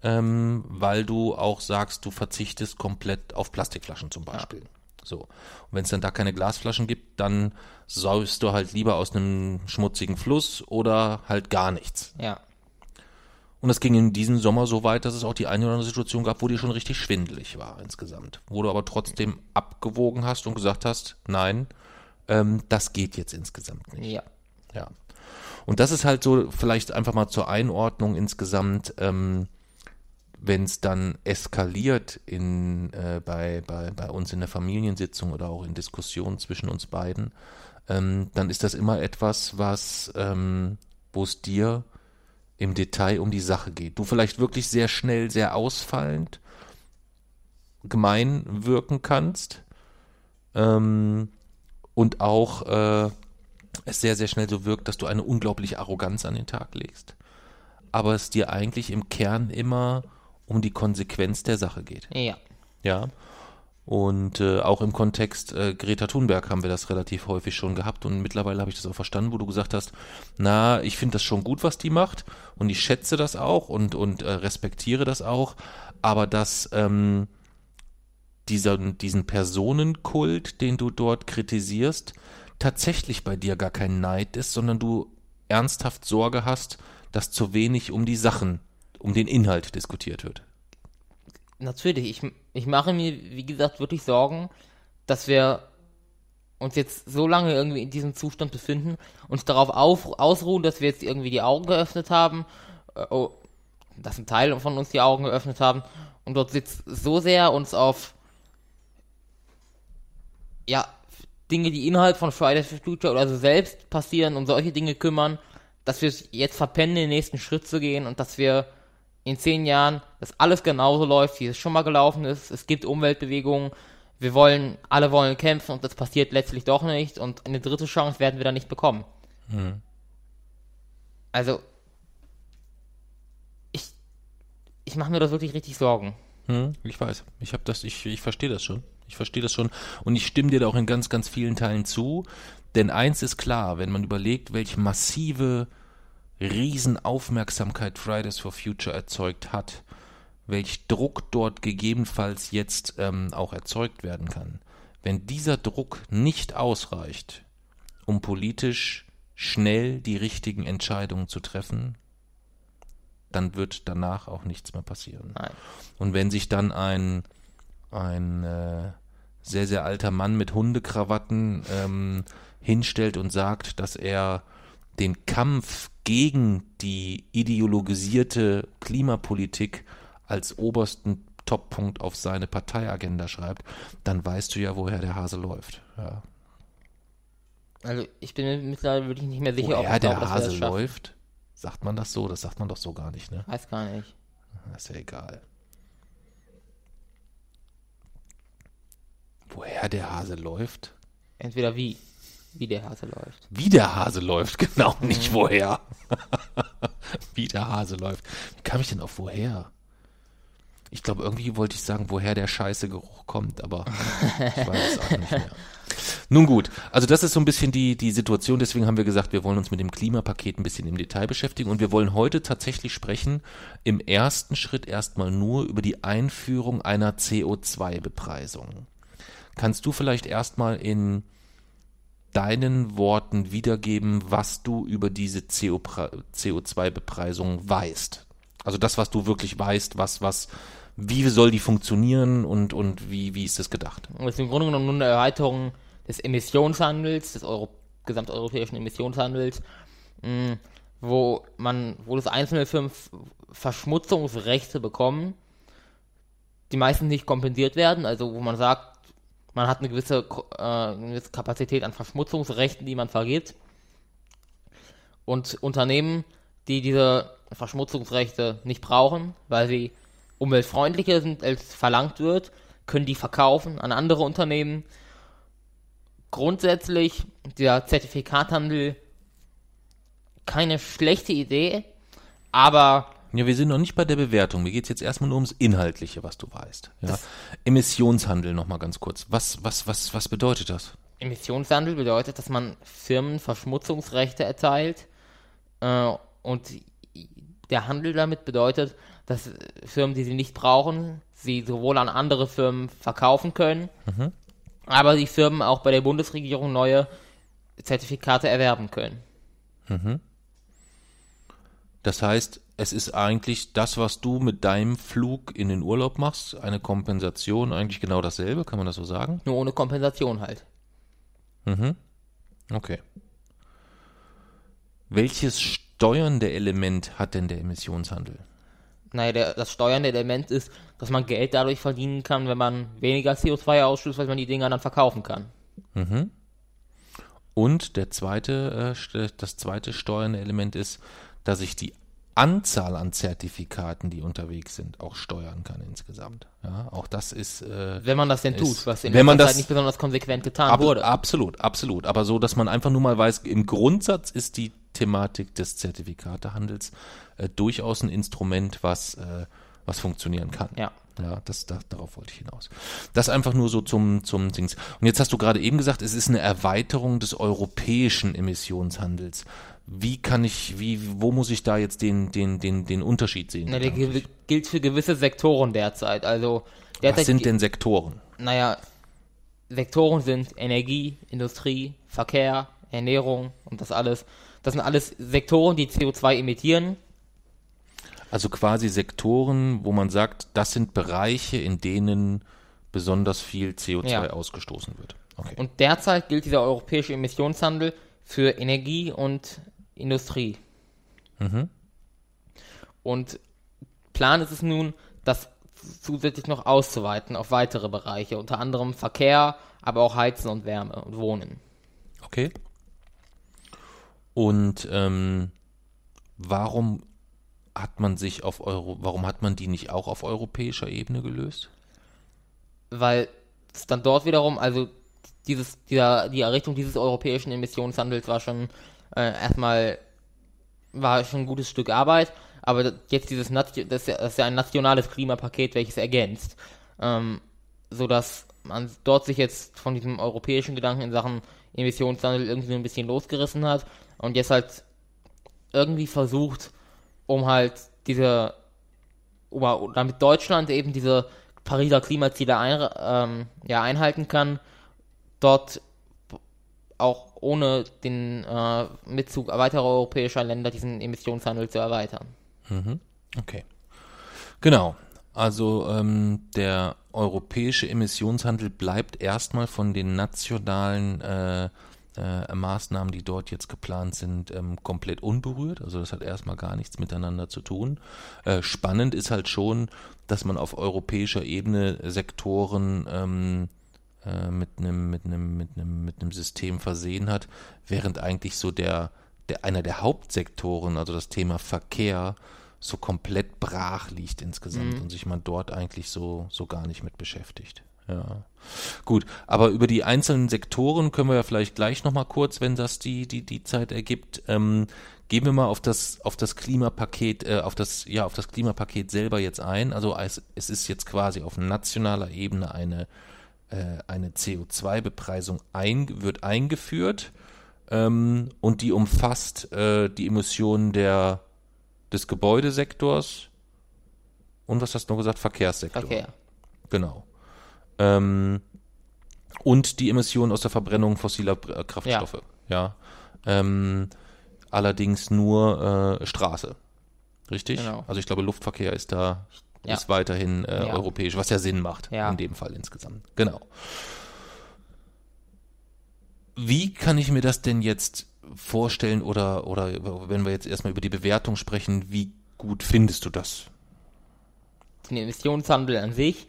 ähm, weil du auch sagst, du verzichtest komplett auf Plastikflaschen zum Beispiel. Ja. So. Und wenn es dann da keine Glasflaschen gibt, dann säufst du halt lieber aus einem schmutzigen Fluss oder halt gar nichts. Ja. Und das ging in diesem Sommer so weit, dass es auch die eine oder andere Situation gab, wo dir schon richtig schwindelig war insgesamt. Wo du aber trotzdem abgewogen hast und gesagt hast, nein, ähm, das geht jetzt insgesamt nicht. Ja. Ja. Und das ist halt so vielleicht einfach mal zur Einordnung insgesamt, ähm, wenn es dann eskaliert in, äh, bei, bei, bei uns in der Familiensitzung oder auch in Diskussionen zwischen uns beiden, ähm, dann ist das immer etwas, was, ähm, wo es dir im Detail um die Sache geht. Du vielleicht wirklich sehr schnell, sehr ausfallend, gemein wirken kannst ähm, und auch äh, es sehr, sehr schnell so wirkt, dass du eine unglaubliche Arroganz an den Tag legst. Aber es dir eigentlich im Kern immer um die Konsequenz der Sache geht. Ja. Ja. Und äh, auch im Kontext äh, Greta Thunberg haben wir das relativ häufig schon gehabt und mittlerweile habe ich das auch verstanden, wo du gesagt hast, na, ich finde das schon gut, was die macht und ich schätze das auch und, und äh, respektiere das auch, aber dass ähm, dieser, diesen Personenkult, den du dort kritisierst, tatsächlich bei dir gar kein Neid ist, sondern du ernsthaft Sorge hast, dass zu wenig um die Sachen um den Inhalt diskutiert wird. Natürlich, ich, ich mache mir, wie gesagt, wirklich Sorgen, dass wir uns jetzt so lange irgendwie in diesem Zustand befinden, uns darauf auf, ausruhen, dass wir jetzt irgendwie die Augen geöffnet haben, äh, oh, dass ein Teil von uns die Augen geöffnet haben und dort sitzt so sehr uns auf ja, Dinge, die innerhalb von Fridays for Future oder so selbst passieren und solche Dinge kümmern, dass wir es jetzt verpennen, den nächsten Schritt zu gehen und dass wir in zehn Jahren, dass alles genauso läuft, wie es schon mal gelaufen ist. Es gibt Umweltbewegungen. Wir wollen, alle wollen kämpfen und das passiert letztlich doch nicht. Und eine dritte Chance werden wir dann nicht bekommen. Hm. Also, ich, ich mache mir das wirklich richtig Sorgen. Hm, ich weiß. Ich habe das, ich, ich verstehe das schon. Ich verstehe das schon. Und ich stimme dir da auch in ganz, ganz vielen Teilen zu. Denn eins ist klar, wenn man überlegt, welche massive Riesenaufmerksamkeit Fridays for Future erzeugt hat, welch Druck dort gegebenenfalls jetzt ähm, auch erzeugt werden kann. Wenn dieser Druck nicht ausreicht, um politisch schnell die richtigen Entscheidungen zu treffen, dann wird danach auch nichts mehr passieren. Nein. Und wenn sich dann ein, ein äh, sehr, sehr alter Mann mit Hundekrawatten ähm, hinstellt und sagt, dass er den Kampf gegen die ideologisierte Klimapolitik als obersten Toppunkt auf seine Parteiagenda schreibt, dann weißt du ja, woher der Hase läuft. Ja. Also ich bin mir mittlerweile wirklich nicht mehr sicher, woher ob ich der glaub, Hase läuft. Sagt man das so? Das sagt man doch so gar nicht, ne? Weiß gar nicht. Ist ja egal. Woher der Hase läuft? Entweder wie. Wie der Hase läuft. Wie der Hase läuft, genau, nicht mhm. woher. Wie der Hase läuft. Wie kam ich denn auf woher? Ich glaube, irgendwie wollte ich sagen, woher der scheiße Geruch kommt, aber ich weiß es auch nicht mehr. Nun gut, also das ist so ein bisschen die, die Situation, deswegen haben wir gesagt, wir wollen uns mit dem Klimapaket ein bisschen im Detail beschäftigen und wir wollen heute tatsächlich sprechen, im ersten Schritt erstmal nur über die Einführung einer CO2-Bepreisung. Kannst du vielleicht erstmal in deinen Worten wiedergeben, was du über diese CO2-Bepreisung weißt. Also das, was du wirklich weißt, was, was, wie soll die funktionieren und, und wie, wie ist das gedacht? Das ist im Grunde genommen nur eine Erweiterung des Emissionshandels, des Euro gesamteuropäischen Emissionshandels, mh, wo man, wo das einzelne Firmen Verschmutzungsrechte bekommen die meisten nicht kompensiert werden, also wo man sagt, man hat eine gewisse, äh, eine gewisse Kapazität an Verschmutzungsrechten, die man vergibt. Und Unternehmen, die diese Verschmutzungsrechte nicht brauchen, weil sie umweltfreundlicher sind, als verlangt wird, können die verkaufen an andere Unternehmen. Grundsätzlich der Zertifikathandel keine schlechte Idee, aber Ja, wir sind noch nicht bei der Bewertung. Mir geht's jetzt erstmal nur ums Inhaltliche, was du weißt. Ja. Emissionshandel nochmal ganz kurz. Was, was, was, was bedeutet das? Emissionshandel bedeutet, dass man Firmen Verschmutzungsrechte erteilt äh, und der Handel damit bedeutet, dass Firmen, die sie nicht brauchen, sie sowohl an andere Firmen verkaufen können, aber die Firmen auch bei der Bundesregierung neue Zertifikate erwerben können. Das heißt, es ist eigentlich das, was du mit deinem Flug in den Urlaub machst, eine Kompensation, eigentlich genau dasselbe, kann man das so sagen? Nur ohne Kompensation halt. Okay. Welches steuernde Element hat denn der Emissionshandel? Naja, der, das steuernde Element ist, dass man Geld dadurch verdienen kann, wenn man weniger CO2 ausstößt, weil man die Dinger dann verkaufen kann. Und der zweite, äh, das zweite steuernde Element ist, dass ich die Anzahl an Zertifikaten, die unterwegs sind, auch steuern kann insgesamt. Ja, auch das ist äh, Wenn man das denn Ist- tut, was in man letzter das- Zeit nicht besonders konsequent getan Ab, wurde. Absolut, absolut. Aber so, dass man einfach nur mal weiß, im Grundsatz ist die Thematik des Zertifikatehandels äh, durchaus ein Instrument, was, äh, was funktionieren kann. Ja. Ja, das, da, darauf wollte ich hinaus. Das einfach nur so zum, zum Dings. Und jetzt hast du gerade eben gesagt, es ist eine Erweiterung des europäischen Emissionshandels. Wie kann ich, wie, wo muss ich da jetzt den, den, den, den Unterschied sehen? Na, der gedanklich? gilt- für gewisse Sektoren derzeit. Also derzeit Was sind denn Sektoren? naja, Sektoren sind Energie, Industrie, Verkehr, Ernährung und das alles. Das sind alles Sektoren, die CO2 emittieren. Also quasi Sektoren, wo man sagt, das sind Bereiche, in denen besonders viel CO2 Ja. ausgestoßen wird. Okay. Und derzeit gilt dieser europäische Emissionshandel für Energie und Industrie. Und Plan ist es nun, das zusätzlich noch auszuweiten auf weitere Bereiche, unter anderem Verkehr, aber auch Heizen und Wärme und Wohnen. okay. Und ähm, warum hat man sich auf Euro, warum hat man die nicht auch auf europäischer Ebene gelöst? weil es dann dort wiederum, also dieses, dieser, die Errichtung dieses europäischen Emissionshandels war schon äh, erstmal war schon ein gutes Stück Arbeit, aber jetzt dieses Nation, das, ist ja, das ist ja ein nationales Klimapaket, welches ergänzt, ähm, so dass man dort sich jetzt von diesem europäischen Gedanken in Sachen Emissionshandel irgendwie ein bisschen losgerissen hat und jetzt halt irgendwie versucht, um halt diese damit Deutschland eben diese Pariser Klimaziele ein, ähm, ja, einhalten kann, dort auch ohne den äh, Mitzug weiterer europäischer Länder diesen Emissionshandel zu erweitern. Okay. Genau. Also ähm, der europäische Emissionshandel bleibt erstmal von den nationalen äh, äh, Maßnahmen, die dort jetzt geplant sind, ähm, komplett unberührt. Also das hat erstmal gar nichts miteinander zu tun. Äh, spannend ist halt schon, dass man auf europäischer Ebene Sektoren ähm, äh, mit einem mit einem mit einem mit einem System versehen hat, während eigentlich so der der einer der Hauptsektoren, also das Thema Verkehr, so komplett brach liegt insgesamt und sich man dort eigentlich so so gar nicht mit beschäftigt. Ja. Gut, aber über die einzelnen Sektoren können wir ja vielleicht gleich nochmal kurz, wenn das die, die, die Zeit ergibt, ähm, gehen wir mal auf das, auf das Klimapaket, äh, auf das, ja, auf das Klimapaket selber jetzt ein. Also es, es ist jetzt quasi auf nationaler Ebene eine, eine CO2-Bepreisung ein, wird eingeführt ähm, und die umfasst äh, die Emissionen der, des Gebäudesektors und was hast du noch gesagt? Verkehrssektor. Verkehr. Genau. Ähm, und die Emissionen aus der Verbrennung fossiler äh, Kraftstoffe. Ja. Ähm, allerdings nur äh, Straße. Richtig? Genau. Also ich glaube, Luftverkehr ist da Ja. ist weiterhin äh, Ja. europäisch, was ja Sinn macht Ja. in dem Fall insgesamt. Genau. Wie kann ich mir das denn jetzt vorstellen oder, oder wenn wir jetzt erstmal über die Bewertung sprechen, wie gut findest du das? Den Emissionshandel an sich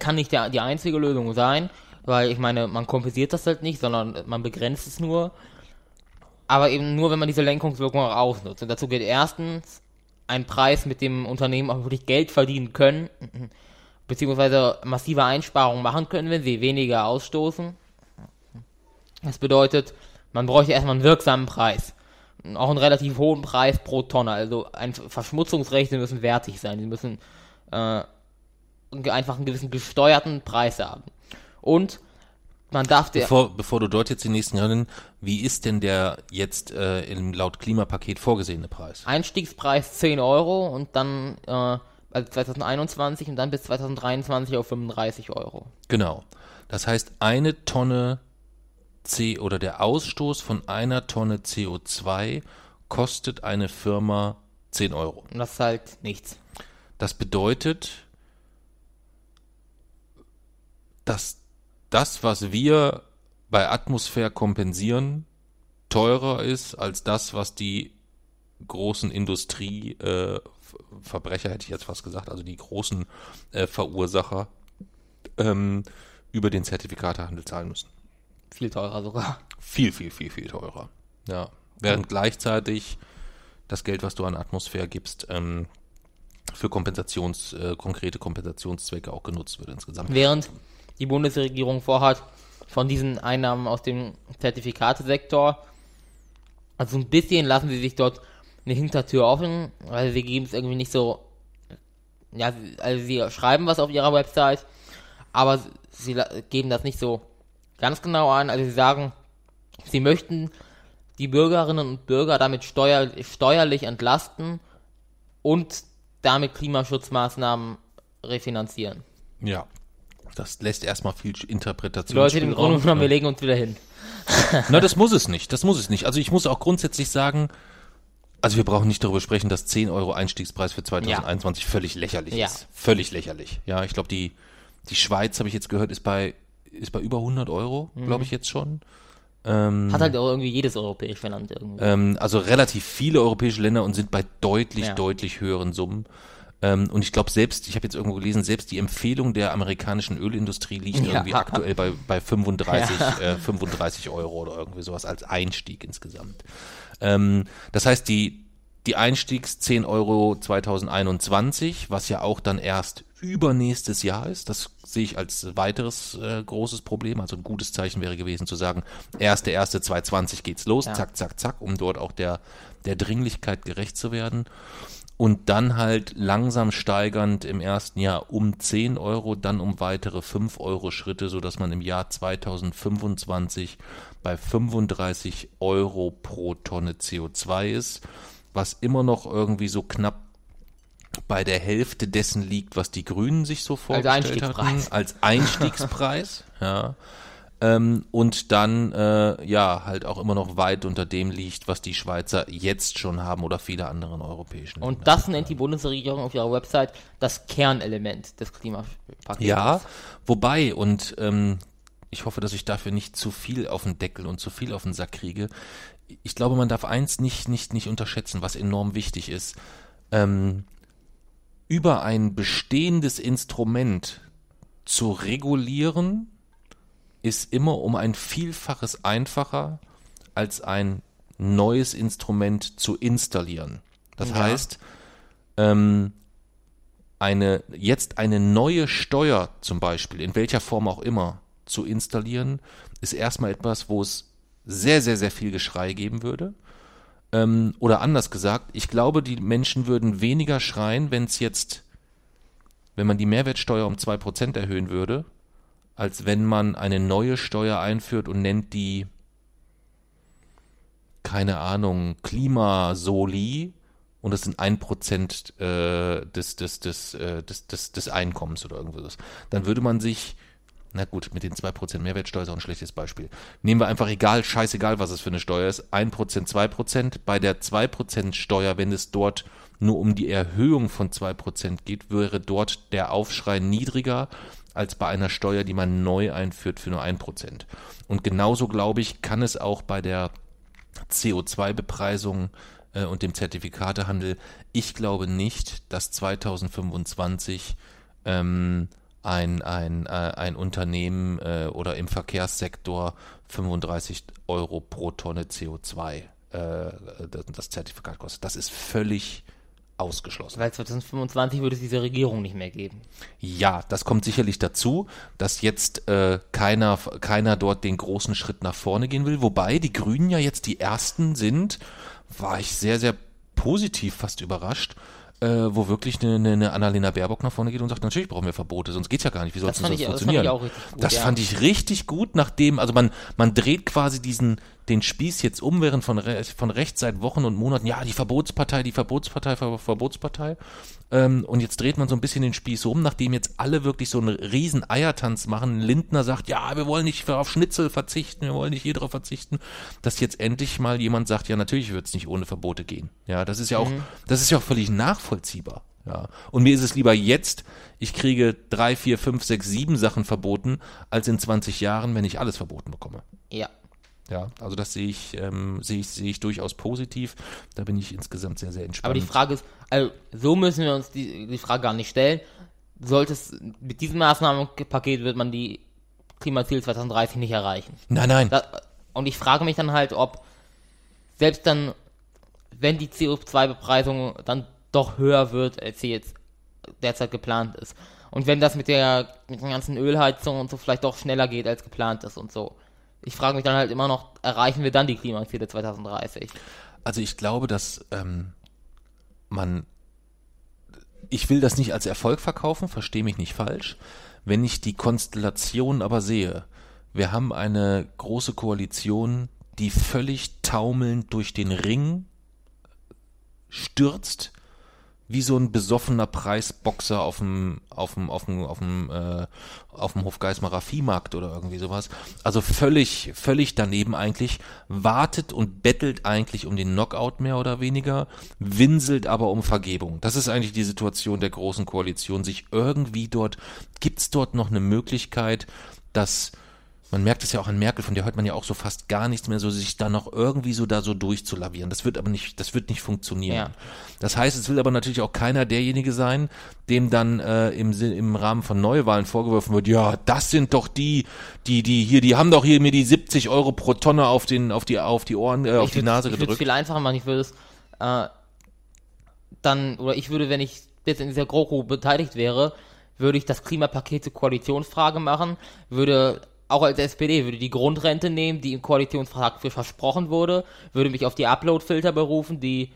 kann nicht der, die einzige Lösung sein, weil ich meine, man kompensiert das halt nicht, sondern man begrenzt es nur. Aber eben nur, wenn man diese Lenkungswirkung auch ausnutzt. Und dazu geht erstens ein Preis, mit dem Unternehmen auch wirklich Geld verdienen können, beziehungsweise massive Einsparungen machen können, wenn sie weniger ausstoßen. Das bedeutet, man bräuchte erstmal einen wirksamen Preis. Auch einen relativ hohen Preis pro Tonne. Also ein Verschmutzungsrechte müssen wertig sein. Sie müssen äh, einfach einen gewissen gesteuerten Preis haben. Und man darf der. Bevor, bevor du dort jetzt die nächsten Rennen, wie ist denn der jetzt äh, im laut Klimapaket vorgesehene Preis? Einstiegspreis 10 Euro und dann äh, also 2021 und dann bis 2023 auf 35 Euro. Genau. Das heißt, eine Tonne C oder der Ausstoß von einer Tonne CO2 kostet eine Firma 10 Euro. Und das ist halt nichts. Das bedeutet, dass das, was wir bei Atmosphäre kompensieren, teurer ist als das, was die großen Industrieverbrecher, äh, hätte ich jetzt fast gesagt, also die großen äh, Verursacher ähm, über den Zertifikatehandel zahlen müssen. Viel teurer sogar. Viel, viel, viel, viel teurer. Ja. Während gleichzeitig das Geld, was du an Atmosphäre gibst, ähm, für Kompensations, äh, konkrete Kompensationszwecke auch genutzt wird insgesamt. Während die Bundesregierung vorhat, von diesen Einnahmen aus dem Zertifikatesektor, also ein bisschen lassen sie sich dort eine Hintertür offen, weil sie geben es irgendwie nicht so, ja, also sie schreiben was auf ihrer Website, aber sie geben das nicht so ganz genau an. Also sie sagen, sie möchten die Bürgerinnen und Bürger damit steuer, steuerlich entlasten und damit Klimaschutzmaßnahmen refinanzieren. Ja, das lässt erstmal viel Interpretation. Leute, im Grunde genommen, wir legen uns wieder hin. Na, das muss es nicht. Das muss es nicht. Also ich muss auch grundsätzlich sagen, also wir brauchen nicht darüber sprechen, dass 10 Euro Einstiegspreis für 2021 ja. völlig lächerlich ja. ist. Völlig lächerlich. Ja, ich glaube, die, die Schweiz, habe ich jetzt gehört, ist bei ist bei über 100 Euro, mhm. glaube ich jetzt schon. Ähm, Hat halt auch irgendwie jedes europäische Land irgendwie. Ähm, also relativ viele europäische Länder und sind bei deutlich, ja. deutlich höheren Summen. Ähm, und ich glaube selbst, ich habe jetzt irgendwo gelesen, selbst die Empfehlung der amerikanischen Ölindustrie liegt ja. irgendwie aktuell bei, bei 35, ja. äh, 35 Euro oder irgendwie sowas als Einstieg insgesamt. Ähm, das heißt, die, die Einstiegs 10 Euro 2021, was ja auch dann erst übernächstes Jahr ist. Das sehe ich als weiteres äh, großes Problem. Also ein gutes Zeichen wäre gewesen zu sagen, erste, erste 2020 geht's los, ja. zack, zack, zack, um dort auch der, der Dringlichkeit gerecht zu werden. Und dann halt langsam steigernd im ersten Jahr um 10 Euro, dann um weitere 5 Euro Schritte, sodass man im Jahr 2025 bei 35 Euro pro Tonne CO2 ist was immer noch irgendwie so knapp bei der Hälfte dessen liegt, was die Grünen sich so vorgestellt als hatten, als Einstiegspreis, ja. Ähm, und dann äh, ja halt auch immer noch weit unter dem liegt, was die Schweizer jetzt schon haben oder viele andere europäischen Länder. Und das nennt die Bundesregierung auf ihrer Website das Kernelement des Klimapakets. Ja, wobei und ähm, ich hoffe, dass ich dafür nicht zu viel auf den Deckel und zu viel auf den Sack kriege ich glaube, man darf eins nicht, nicht, nicht unterschätzen, was enorm wichtig ist. Ähm, über ein bestehendes Instrument zu regulieren, ist immer um ein Vielfaches einfacher, als ein neues Instrument zu installieren. Das ja. heißt, ähm, eine, jetzt eine neue Steuer zum Beispiel, in welcher Form auch immer, zu installieren, ist erstmal etwas, wo es sehr, sehr, sehr viel Geschrei geben würde. Ähm, oder anders gesagt, ich glaube, die Menschen würden weniger schreien, wenn es jetzt, wenn man die Mehrwertsteuer um 2% erhöhen würde, als wenn man eine neue Steuer einführt und nennt die, keine Ahnung, Klimasoli und das sind ein Prozent äh, des, des, des, äh, des, des, des Einkommens oder irgendwas. Dann würde man sich na gut, mit den 2% Mehrwertsteuer ist auch ein schlechtes Beispiel. Nehmen wir einfach egal, scheißegal, was es für eine Steuer ist, 1%, 2%. Bei der 2% Steuer, wenn es dort nur um die Erhöhung von 2% geht, wäre dort der Aufschrei niedriger als bei einer Steuer, die man neu einführt für nur 1%. Und genauso, glaube ich, kann es auch bei der CO2-Bepreisung äh, und dem Zertifikatehandel, ich glaube nicht, dass 2025 ähm, ein, ein, äh, ein Unternehmen äh, oder im Verkehrssektor 35 Euro pro Tonne CO2 äh, das Zertifikat kostet. Das ist völlig ausgeschlossen. Weil 2025 würde es diese Regierung nicht mehr geben. Ja, das kommt sicherlich dazu, dass jetzt äh, keiner, keiner dort den großen Schritt nach vorne gehen will. Wobei die Grünen ja jetzt die ersten sind, war ich sehr, sehr positiv fast überrascht, äh, wo wirklich eine, eine Annalena Baerbock nach vorne geht und sagt, natürlich brauchen wir Verbote, sonst geht's ja gar nicht. Wie soll das, das funktionieren? Das fand ich auch richtig gut. Das ja. fand ich richtig gut, nachdem, also man, man dreht quasi diesen, den Spieß jetzt um, während von, von rechts seit Wochen und Monaten, ja, die Verbotspartei, die Verbotspartei, Ver Verbotspartei. Ähm, und jetzt dreht man so ein bisschen den Spieß um, nachdem jetzt alle wirklich so einen riesen Eiertanz machen. Lindner sagt, ja, wir wollen nicht auf Schnitzel verzichten, wir wollen nicht hier drauf verzichten, dass jetzt endlich mal jemand sagt, ja, natürlich wird es nicht ohne Verbote gehen. Ja, das ist ja auch, mhm. das ist ja auch völlig nachvollziehbar. Ja. Und mir ist es lieber jetzt, ich kriege drei, vier, fünf, sechs, sieben Sachen verboten, als in 20 Jahren, wenn ich alles verboten bekomme. Ja, ja, also das sehe ich, ähm, sehe ich, sehe ich durchaus positiv. Da bin ich insgesamt sehr, sehr entspannt. Aber die Frage ist, also so müssen wir uns die, die Frage gar nicht stellen. Sollte es mit diesem Maßnahmenpaket wird man die Klimaziele 2030 nicht erreichen. Nein, nein. Das, und ich frage mich dann halt, ob selbst dann, wenn die CO2-Bepreisung dann doch höher wird, als sie jetzt derzeit geplant ist. Und wenn das mit der, mit den ganzen Ölheizungen und so vielleicht doch schneller geht, als geplant ist und so ich frage mich dann halt immer noch, erreichen wir dann die Klimaziele 2030? Also ich glaube, dass ähm, man, ich will das nicht als Erfolg verkaufen, verstehe mich nicht falsch. Wenn ich die Konstellation aber sehe, wir haben eine große Koalition, die völlig taumelnd durch den Ring stürzt, wie so ein besoffener Preisboxer auf dem auf dem auf dem auf dem äh, auf dem Hofgeismarer Viehmarkt oder irgendwie sowas. Also völlig völlig daneben eigentlich, wartet und bettelt eigentlich um den Knockout mehr oder weniger, winselt aber um Vergebung. Das ist eigentlich die Situation der großen Koalition, sich irgendwie dort gibt's dort noch eine Möglichkeit, dass man merkt es ja auch an Merkel, von der hört man ja auch so fast gar nichts mehr, so sich da noch irgendwie so da so durchzulavieren. Das wird aber nicht, das wird nicht funktionieren. Ja. Das heißt, es will aber natürlich auch keiner derjenige sein, dem dann äh, im, im Rahmen von Neuwahlen vorgeworfen wird, ja, das sind doch die, die, die hier, die haben doch hier mir die 70 Euro pro Tonne auf den, auf die, auf die Ohren, äh, auf die Nase gedrückt. Ich würde viel einfacher machen, ich würde es äh, dann, oder ich würde, wenn ich jetzt in dieser GroKo beteiligt wäre, würde ich das Klimapaket zur Koalitionsfrage machen, würde auch als SPD würde die Grundrente nehmen, die im Koalitionsvertrag für versprochen wurde, würde mich auf die Upload-Filter berufen, die,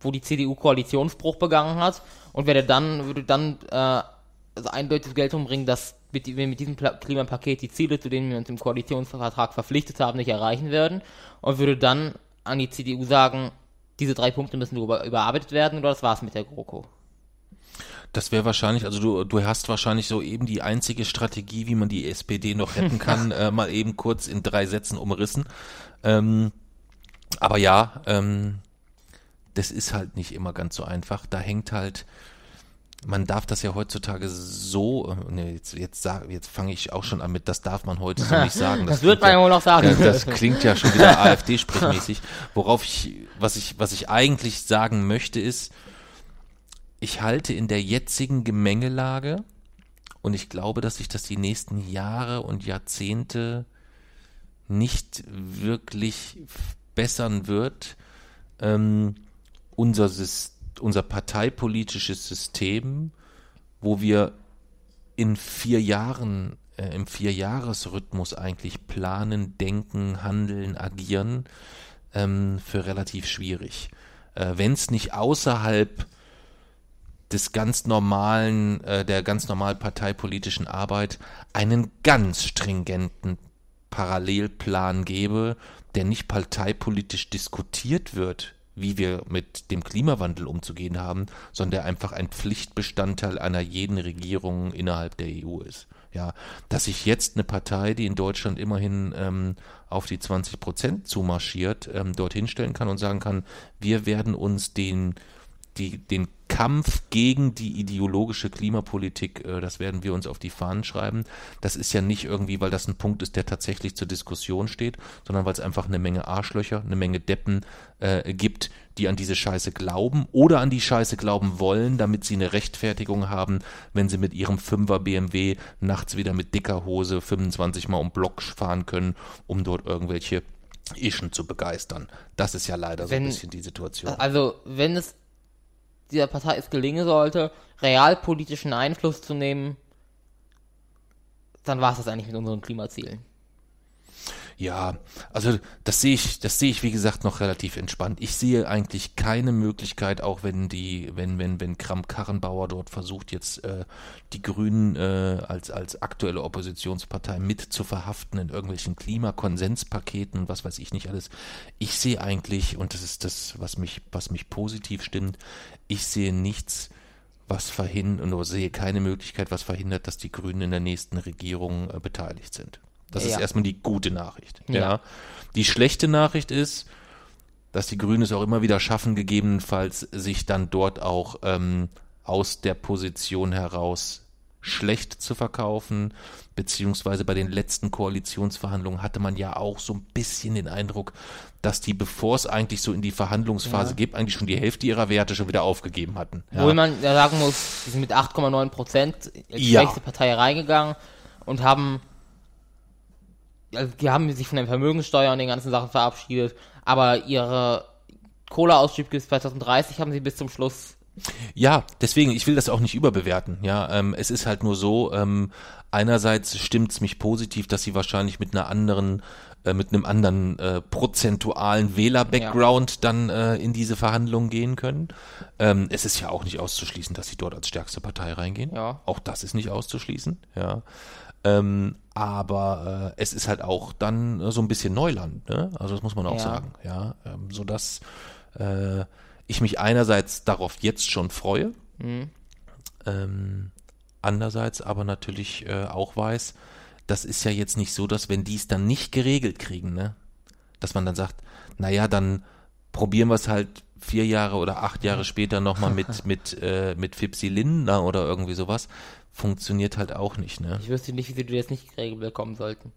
wo die CDU Koalitionsbruch begangen hat und werde dann, würde dann äh, also eindeutig Geltung bringen, dass mit, wir mit diesem Klimapaket die Ziele, zu denen wir uns im Koalitionsvertrag verpflichtet haben, nicht erreichen werden und würde dann an die CDU sagen, diese drei Punkte müssen über, überarbeitet werden oder das war's mit der GroKo. Das wäre wahrscheinlich, also du, du hast wahrscheinlich so eben die einzige Strategie, wie man die SPD noch retten kann, äh, mal eben kurz in drei Sätzen umrissen. Ähm, aber ja, ähm, das ist halt nicht immer ganz so einfach. Da hängt halt, man darf das ja heutzutage so, äh, ne, jetzt, jetzt, sag, jetzt fange ich auch schon an mit, das darf man heute so nicht sagen. Das, das wird man ja wohl noch sagen. Das, das klingt ja schon wieder AfD-sprechmäßig. Worauf ich, was ich, was ich eigentlich sagen möchte ist, ich halte in der jetzigen Gemengelage und ich glaube, dass sich das die nächsten Jahre und Jahrzehnte nicht wirklich bessern wird, ähm, unser, unser parteipolitisches System, wo wir in vier Jahren, äh, im Vierjahresrhythmus eigentlich planen, denken, handeln, agieren, ähm, für relativ schwierig. Äh, Wenn es nicht außerhalb des ganz normalen, äh, der ganz normal parteipolitischen Arbeit einen ganz stringenten Parallelplan gebe, der nicht parteipolitisch diskutiert wird, wie wir mit dem Klimawandel umzugehen haben, sondern der einfach ein Pflichtbestandteil einer jeden Regierung innerhalb der EU ist. Ja, dass sich jetzt eine Partei, die in Deutschland immerhin ähm, auf die 20 Prozent zumarschiert, ähm, dorthin stellen kann und sagen kann, wir werden uns den die, den Kampf gegen die ideologische Klimapolitik, äh, das werden wir uns auf die Fahnen schreiben. Das ist ja nicht irgendwie, weil das ein Punkt ist, der tatsächlich zur Diskussion steht, sondern weil es einfach eine Menge Arschlöcher, eine Menge Deppen äh, gibt, die an diese Scheiße glauben oder an die Scheiße glauben wollen, damit sie eine Rechtfertigung haben, wenn sie mit ihrem Fünfer BMW nachts wieder mit dicker Hose 25 Mal um Block fahren können, um dort irgendwelche Ischen zu begeistern. Das ist ja leider so Wenn- ein bisschen die Situation. Also, wenn es dieser Partei es gelingen sollte, realpolitischen Einfluss zu nehmen, dann war es das eigentlich mit unseren Klimazielen. Ja, also das sehe ich, das sehe ich wie gesagt noch relativ entspannt. Ich sehe eigentlich keine Möglichkeit, auch wenn die, wenn wenn wenn Kram Karrenbauer dort versucht jetzt äh, die Grünen äh, als als aktuelle Oppositionspartei mit zu verhaften in irgendwelchen Klimakonsenspaketen und was weiß ich nicht alles. Ich sehe eigentlich und das ist das, was mich was mich positiv stimmt. Ich sehe nichts was verhindert, oder sehe keine Möglichkeit, was verhindert, dass die Grünen in der nächsten Regierung äh, beteiligt sind. Das ist Ja. erstmal die gute Nachricht. Ja. Ja. Die schlechte Nachricht ist, dass die Grünen es auch immer wieder schaffen, gegebenenfalls sich dann dort auch ähm, aus der Position heraus schlecht zu verkaufen, beziehungsweise bei den letzten Koalitionsverhandlungen hatte man ja auch so ein bisschen den Eindruck, dass die, bevor es eigentlich so in die Verhandlungsphase Ja. geht, eigentlich schon die Hälfte ihrer Werte schon wieder aufgegeben hatten. Ja. Obwohl man ja sagen muss, die sind mit 8,9 Prozent als Ja. schwächste Partei reingegangen und haben, also die haben sich von der Vermögenssteuer und den ganzen Sachen verabschiedet, aber ihre Kohleausstieg bis 2030 haben sie bis zum Schluss Ja, deswegen, ich will das auch nicht überbewerten. Ja, ähm, es ist halt nur so, ähm, einerseits stimmt's mich positiv, dass sie wahrscheinlich mit einer anderen, äh, mit einem anderen äh, prozentualen Wähler-Background dann äh, in diese Verhandlungen gehen können. Ähm, es ist ja auch nicht auszuschließen, dass sie dort als stärkste Partei reingehen. Ja. Auch das ist nicht auszuschließen, ja. Ähm, aber äh, es ist halt auch dann äh, so ein bisschen Neuland, ne? Also das muss man auch Ja. sagen, ja. Ähm, so dass äh, ich mich einerseits darauf jetzt schon freue, ähm, andererseits aber natürlich äh, auch weiß, das ist ja jetzt nicht so, dass wenn die es dann nicht geregelt kriegen, ne, dass man dann sagt, naja, dann probieren wir es halt vier Jahre oder acht Jahre später nochmal mit, mit, äh, mit Fipsi Lindner oder irgendwie sowas. Funktioniert halt auch nicht, ne? Ich wüsste nicht, wie sie das nicht geregelt bekommen sollten.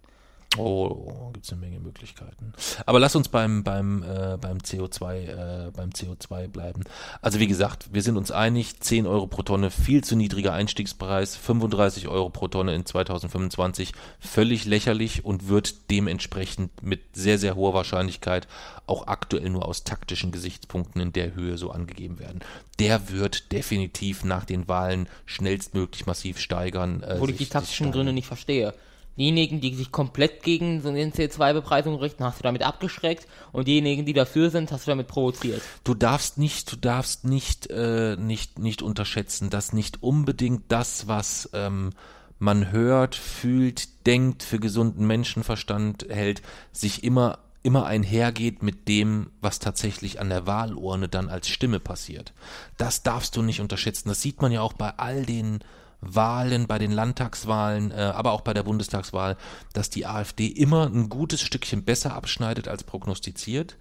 Oh, gibt's eine Menge Möglichkeiten. Aber lass uns beim beim äh, beim CO2 äh, beim CO2 bleiben. Also wie gesagt, wir sind uns einig, 10 Euro pro Tonne, viel zu niedriger Einstiegspreis, 35 Euro pro Tonne in 2025, völlig lächerlich und wird dementsprechend mit sehr sehr hoher Wahrscheinlichkeit auch aktuell nur aus taktischen Gesichtspunkten in der Höhe so angegeben werden. Der wird definitiv nach den Wahlen schnellstmöglich massiv steigern. Äh, Obwohl ich die taktischen. Gründe nicht verstehe. Diejenigen, die sich komplett gegen so eine CO2-Bepreisung richten, hast du damit abgeschreckt und diejenigen, die dafür sind, hast du damit provoziert. du darfst nicht, du darfst nicht, äh, nicht, nicht unterschätzen, dass nicht unbedingt das, was ähm, man hört, fühlt, denkt, für gesunden Menschenverstand hält, sich immer immer einhergeht mit dem, was tatsächlich an der Wahlurne dann als Stimme passiert. Das darfst du nicht unterschätzen. Das sieht man ja auch bei all den Wahlen, bei den Landtagswahlen, äh, aber auch bei der Bundestagswahl, dass die AfD immer ein gutes Stückchen besser abschneidet als prognostiziert,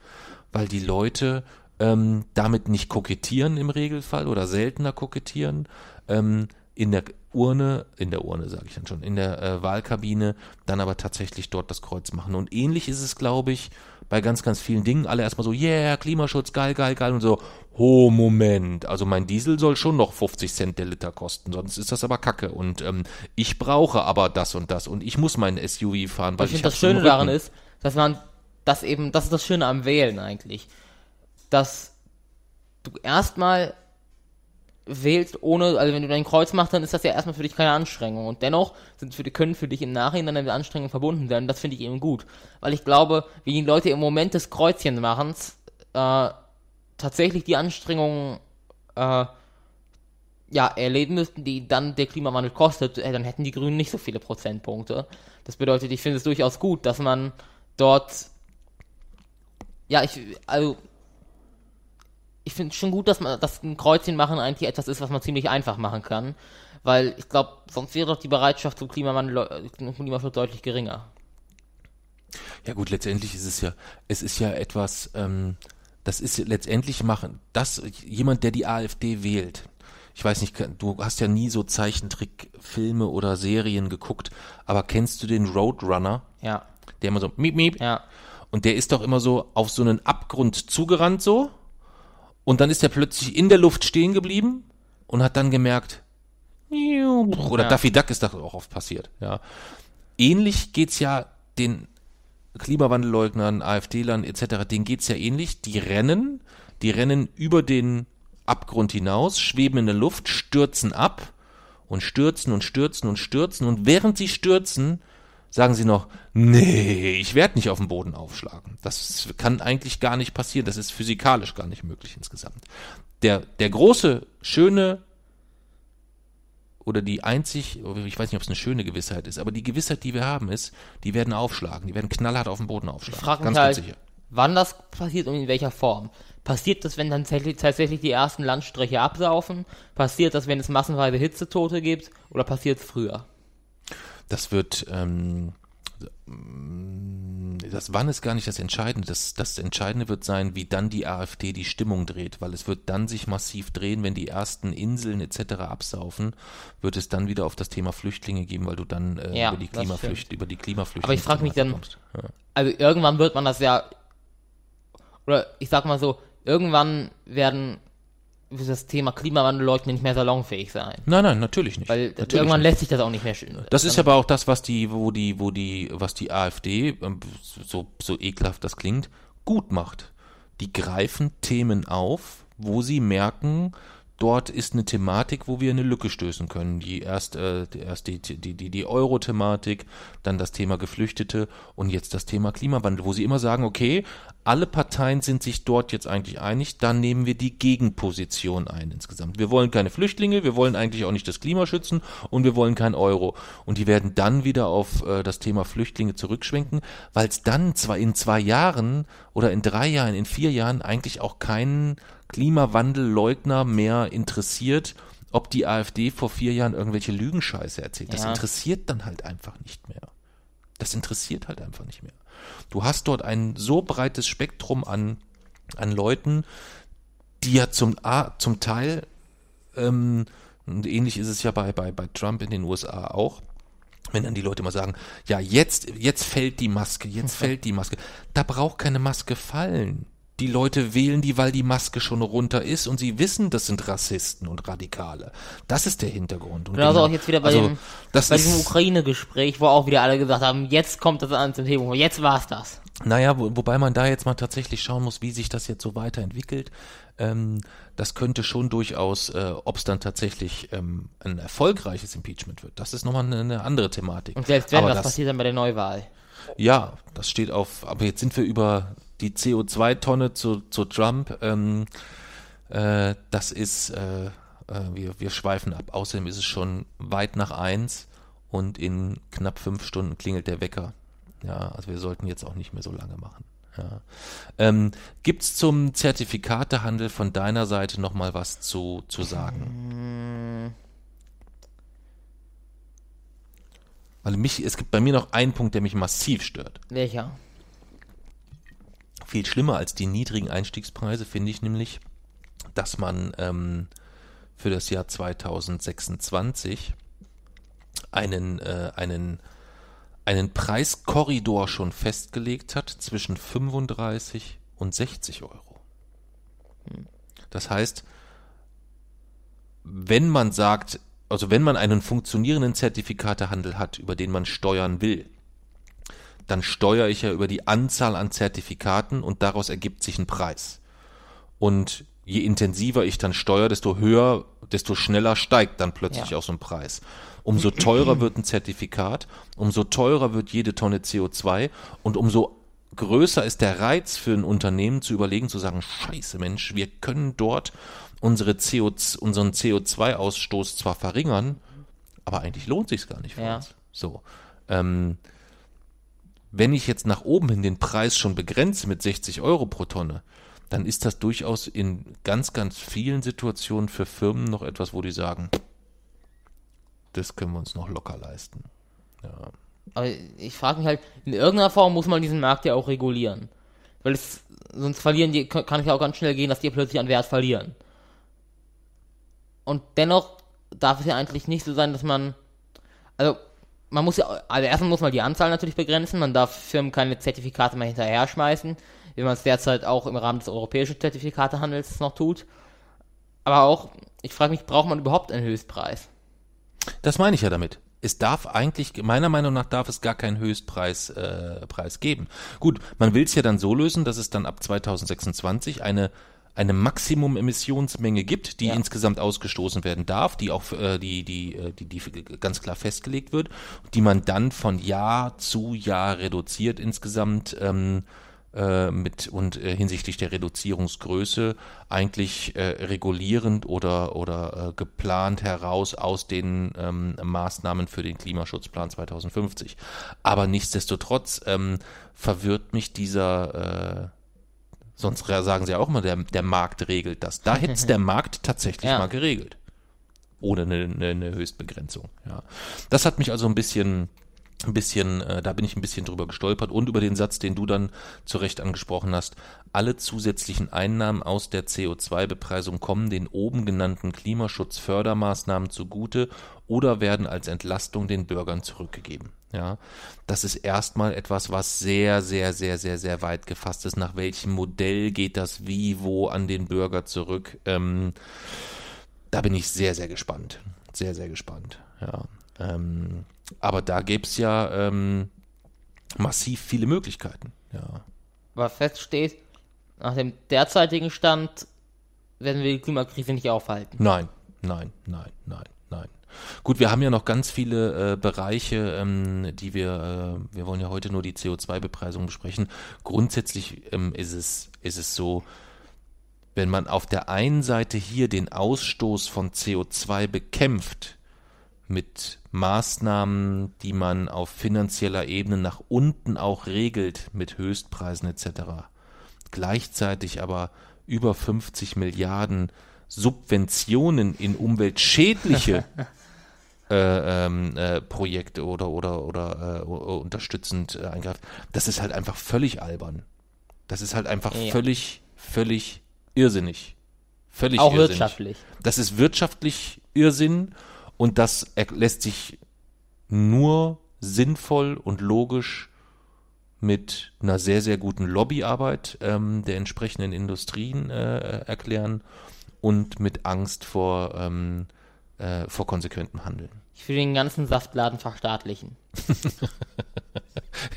weil die Leute ähm, damit nicht kokettieren im Regelfall oder seltener kokettieren, ähm, in der Urne, in der Urne sage ich dann schon, in der äh, Wahlkabine dann aber tatsächlich dort das Kreuz machen. Und ähnlich ist es, glaube ich, bei ganz, ganz vielen Dingen. Alle erstmal so, yeah, Klimaschutz, geil, geil, geil und so, oh, Moment, also mein Diesel soll schon noch 50 Cent der Liter kosten, sonst ist das aber kacke. Und ähm, ich brauche aber das und das und ich muss mein SUV fahren, weil ich ich, das Schöne daran ist, dass man das eben, das ist das Schöne am Wählen eigentlich, dass du erstmal wählst ohne, also wenn du dein Kreuz machst, dann ist das ja erstmal für dich keine Anstrengung und dennoch sind für können für dich im Nachhinein dann mit Anstrengungen verbunden werden. Das finde ich eben gut, weil ich glaube, wie die Leute im Moment des Kreuzchenmachens äh, tatsächlich die Anstrengungen äh, ja, erleben müssten, die dann der Klimawandel kostet, äh, dann hätten die Grünen nicht so viele Prozentpunkte. Das bedeutet, ich finde es durchaus gut, dass man dort, ja, ich, also, ich finde schon gut, dass man, dass ein Kreuzchen machen eigentlich etwas ist, was man ziemlich einfach machen kann, weil ich glaube, sonst wäre doch die Bereitschaft zum Klimawandel, äh, zum Klimaschutz deutlich geringer. Ja gut, letztendlich ist es ja, es ist ja etwas, ähm, das ist letztendlich machen, das, jemand, der die AfD wählt, ich weiß nicht, du hast ja nie so Zeichentrickfilme oder Serien geguckt, aber kennst du den Roadrunner? Ja. Der immer so, miep, miep. Ja. Und der ist doch immer so auf so einen Abgrund zugerannt so. Und dann ist er plötzlich in der Luft stehen geblieben und hat dann gemerkt, oder Ja. Daffy Duck ist das auch oft passiert, ja. Ähnlich geht's ja den Klimawandelleugnern, AfD-Lern etc., denen geht's ja ähnlich. Die rennen, die rennen über den Abgrund hinaus, schweben in der Luft, stürzen ab und stürzen und stürzen und stürzen und während sie stürzen, sagen sie noch, nee, ich werde nicht auf den Boden aufschlagen. Das kann eigentlich gar nicht passieren. Das ist physikalisch gar nicht möglich insgesamt. Der, der große, schöne oder die einzig, ich weiß nicht, ob es eine schöne Gewissheit ist, aber die Gewissheit, die wir haben, ist, die werden aufschlagen, die werden knallhart auf den Boden Ich aufschlagen. frage mich ganz, halt, ganz sicher. wann das passiert und in welcher Form. Passiert das, wenn dann tatsächlich, tatsächlich die ersten Landstriche absaufen? Passiert das, wenn es massenweise Hitzetote gibt? Oder passiert es früher? Das wird, ähm, das wann ist gar nicht das Entscheidende. Das, das Entscheidende wird sein, wie dann die AfD die Stimmung dreht, weil es wird dann sich massiv drehen, wenn die ersten Inseln etc. absaufen, wird es dann wieder auf das Thema Flüchtlinge geben, weil du dann äh, Ja, über die Klimaflücht, über die Klimaflüchtlinge. Aber ich frag mich dann-. Ja. Also irgendwann wird man das ja, oder ich sag mal so, irgendwann werden wird das Thema Klimawandel leugnen nicht mehr salonfähig sein. Nein, nein, natürlich nicht. Weil natürlich irgendwann nicht. lässt sich das auch nicht mehr schön. Das ist aber auch das, was die, wo die, wo die, was die AfD, ähm, so, so ekelhaft das klingt, gut macht. Die greifen Themen auf, wo sie merken, dort ist eine Thematik, wo wir eine Lücke stößen können. Die erst, äh, erst die, die, die, die Euro-Thematik, dann das Thema Geflüchtete und jetzt das Thema Klimawandel, wo sie immer sagen, okay, alle Parteien sind sich dort jetzt eigentlich einig, dann nehmen wir die Gegenposition ein insgesamt. Wir wollen keine Flüchtlinge, wir wollen eigentlich auch nicht das Klima schützen und wir wollen kein Euro. Und die werden dann wieder auf äh, das Thema Flüchtlinge zurückschwenken, weil es dann zwar in zwei Jahren oder in drei Jahren, in vier Jahren eigentlich auch keinen Klimawandelleugner mehr interessiert, ob die AfD vor vier Jahren irgendwelche Lügenscheiße erzählt. Das Ja. interessiert dann halt einfach nicht mehr. Das interessiert halt einfach nicht mehr. Du hast dort ein so breites Spektrum an, an Leuten, die ja zum, A, zum Teil, ähm, und ähnlich ist es ja bei, bei, bei Trump in den USA auch, wenn dann die Leute immer sagen, ja, jetzt, jetzt fällt die Maske, jetzt fällt die Maske. Da braucht keine Maske fallen. Die Leute wählen die, weil die Maske schon runter ist und sie wissen, das sind Rassisten und Radikale. Das ist der Hintergrund. Und Genauso auch jetzt wieder bei also, dem, bei diesem Ukraine-Gespräch, wo auch wieder alle gesagt haben, jetzt kommt das an zum Thema, jetzt war's das. Naja, wo, wobei man da jetzt mal tatsächlich schauen muss, wie sich das jetzt so weiterentwickelt. Ähm, das könnte schon durchaus, äh, ob es dann tatsächlich ähm, ein erfolgreiches Impeachment wird. Das ist nochmal eine, eine andere Thematik. Und selbst wenn, Aber was das, passiert dann bei der Neuwahl? Ja, das steht auf, aber jetzt sind wir über die CO2-Tonne zu, zu Trump. Ähm, äh, das ist, äh, äh, wir, wir schweifen ab. Außerdem ist es schon weit nach eins und in knapp fünf Stunden klingelt der Wecker. Ja, also wir sollten jetzt auch nicht mehr so lange machen. Ja. Ähm, Gibt es zum Zertifikatehandel von deiner Seite nochmal was zu, zu sagen? Weil mich, es gibt bei mir noch einen Punkt, der mich massiv stört. Welcher? Viel schlimmer als die niedrigen Einstiegspreise finde ich nämlich, dass man ähm, für das Jahr 2026 einen, äh, einen, einen Preiskorridor schon festgelegt hat zwischen 35 und 60 Euro. Das heißt, wenn man sagt, also wenn man einen funktionierenden Zertifikatehandel hat, über den man steuern will, dann steuere ich ja über die Anzahl an Zertifikaten und daraus ergibt sich ein Preis. Und je intensiver ich dann steuere, desto höher, desto schneller steigt dann plötzlich Ja. auch so ein Preis. Umso teurer wird ein Zertifikat, umso teurer wird jede Tonne CO2 und umso größer ist der Reiz für ein Unternehmen zu überlegen, zu sagen, scheiße Mensch, wir können dort unsere CO, unseren CO2-Ausstoß zwar verringern, aber eigentlich lohnt sich gar nicht für Ja. uns. So. Ähm, wenn ich jetzt nach oben hin den Preis schon begrenze mit 60 Euro pro Tonne, dann ist das durchaus in ganz, ganz vielen Situationen für Firmen noch etwas, wo die sagen, das können wir uns noch locker leisten. Ja. Aber ich frage mich halt, in irgendeiner Form muss man diesen Markt ja auch regulieren. Weil es sonst verlieren die, kann es ja auch ganz schnell gehen, dass die plötzlich an Wert verlieren. Und dennoch darf es ja eigentlich nicht so sein, dass man, also man muss ja, also erstmal muss man die Anzahl natürlich begrenzen, man darf Firmen keine Zertifikate mehr hinterher schmeißen, wie man es derzeit auch im Rahmen des europäischen Zertifikatehandels noch tut. Aber auch, ich frage mich, braucht man überhaupt einen Höchstpreis? Das meine ich ja damit. Es darf eigentlich, meiner Meinung nach, darf es gar keinen Höchstpreis äh, Preis geben. Gut, man will es ja dann so lösen, dass es dann ab 2026 eine eine Maximum-Emissionsmenge gibt, die ja. insgesamt ausgestoßen werden darf, die auch äh, die, die, äh, die, die ganz klar festgelegt wird, die man dann von Jahr zu Jahr reduziert insgesamt ähm, äh, mit und äh, hinsichtlich der Reduzierungsgröße eigentlich äh, regulierend oder oder äh, geplant heraus aus den ähm, Maßnahmen für den Klimaschutzplan 2050. Aber nichtsdestotrotz ähm, verwirrt mich dieser Sonst sagen sie auch immer, der, der Markt regelt das. Da hätte es der Markt tatsächlich ja. mal geregelt. Ohne eine, eine, eine Höchstbegrenzung. Ja. Das hat mich also ein bisschen, ein bisschen, äh, da bin ich ein bisschen drüber gestolpert und über den Satz, den du dann zu Recht angesprochen hast. Alle zusätzlichen Einnahmen aus der CO2-Bepreisung kommen den oben genannten Klimaschutzfördermaßnahmen zugute oder werden als Entlastung den Bürgern zurückgegeben. Ja, das ist erstmal etwas, was sehr, sehr, sehr, sehr, sehr weit gefasst ist. Nach welchem Modell geht das wie, wo an den Bürger zurück? Ähm, da bin ich sehr, sehr gespannt. Sehr, sehr gespannt. Ja, ähm, aber da gäbe es ja ähm, massiv viele Möglichkeiten. Ja. Was feststeht, nach dem derzeitigen Stand werden wir die Klimakrise nicht aufhalten. Nein, nein, nein, nein, nein. Gut, wir haben ja noch ganz viele äh, Bereiche, ähm, die wir, äh, wir wollen ja heute nur die CO2-Bepreisung besprechen. Grundsätzlich ähm, ist es, ist es so, wenn man auf der einen Seite hier den Ausstoß von CO2 bekämpft, mit Maßnahmen, die man auf finanzieller Ebene nach unten auch regelt, mit Höchstpreisen etc. Gleichzeitig aber über 50 Milliarden Subventionen in umweltschädliche äh, ähm, äh, Projekte oder oder oder äh, unterstützend äh, eingreift. Das ist halt einfach völlig albern. Das ist halt einfach ja. völlig völlig irrsinnig. Völlig Auch irrsinnig. wirtschaftlich. Das ist wirtschaftlich Irrsinn und das lässt sich nur sinnvoll und logisch mit einer sehr, sehr guten Lobbyarbeit ähm, der entsprechenden Industrien äh, erklären und mit Angst vor ähm, äh, vor konsequentem Handeln. Ich will den ganzen Saftladen verstaatlichen.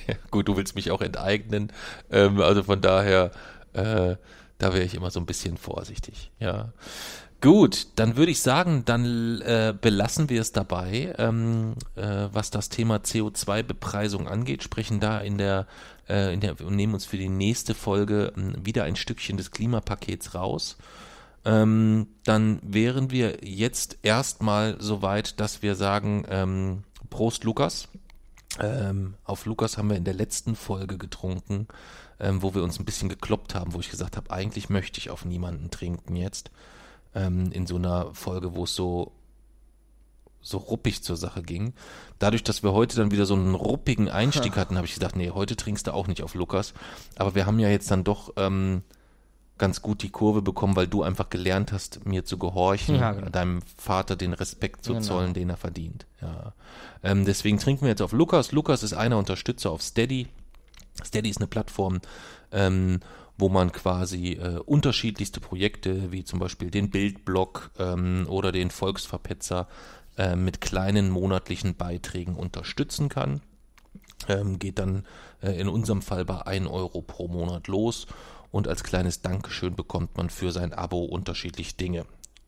ja, gut, du willst mich auch enteignen. Ähm, also von daher, äh, da wäre ich immer so ein bisschen vorsichtig. Ja. Gut, dann würde ich sagen, dann äh, belassen wir es dabei, ähm, äh, was das Thema CO2-Bepreisung angeht, sprechen da in der, äh, in der und nehmen uns für die nächste Folge äh, wieder ein Stückchen des Klimapakets raus ähm, dann wären wir jetzt erstmal so weit, dass wir sagen, ähm, Prost Lukas. Ähm, auf Lukas haben wir in der letzten Folge getrunken, ähm, wo wir uns ein bisschen gekloppt haben, wo ich gesagt habe, eigentlich möchte ich auf niemanden trinken jetzt. Ähm, in so einer Folge, wo es so so ruppig zur Sache ging. Dadurch, dass wir heute dann wieder so einen ruppigen Einstieg hatten, habe ich gedacht, nee, heute trinkst du auch nicht auf Lukas. Aber wir haben ja jetzt dann doch ähm, ganz gut die Kurve bekommen, weil du einfach gelernt hast, mir zu gehorchen, ja, genau. deinem Vater den Respekt zu genau. zollen, den er verdient. Ja. Ähm, deswegen trinken wir jetzt auf Lukas. Lukas ist einer Unterstützer auf Steady. Steady ist eine Plattform, ähm, wo man quasi äh, unterschiedlichste Projekte, wie zum Beispiel den Bildblog ähm, oder den Volksverpetzer, äh, mit kleinen monatlichen Beiträgen unterstützen kann. Ähm, geht dann äh, in unserem Fall bei 1 Euro pro Monat los und als kleines Dankeschön bekommt man für sein Abo unterschiedlich Dinge.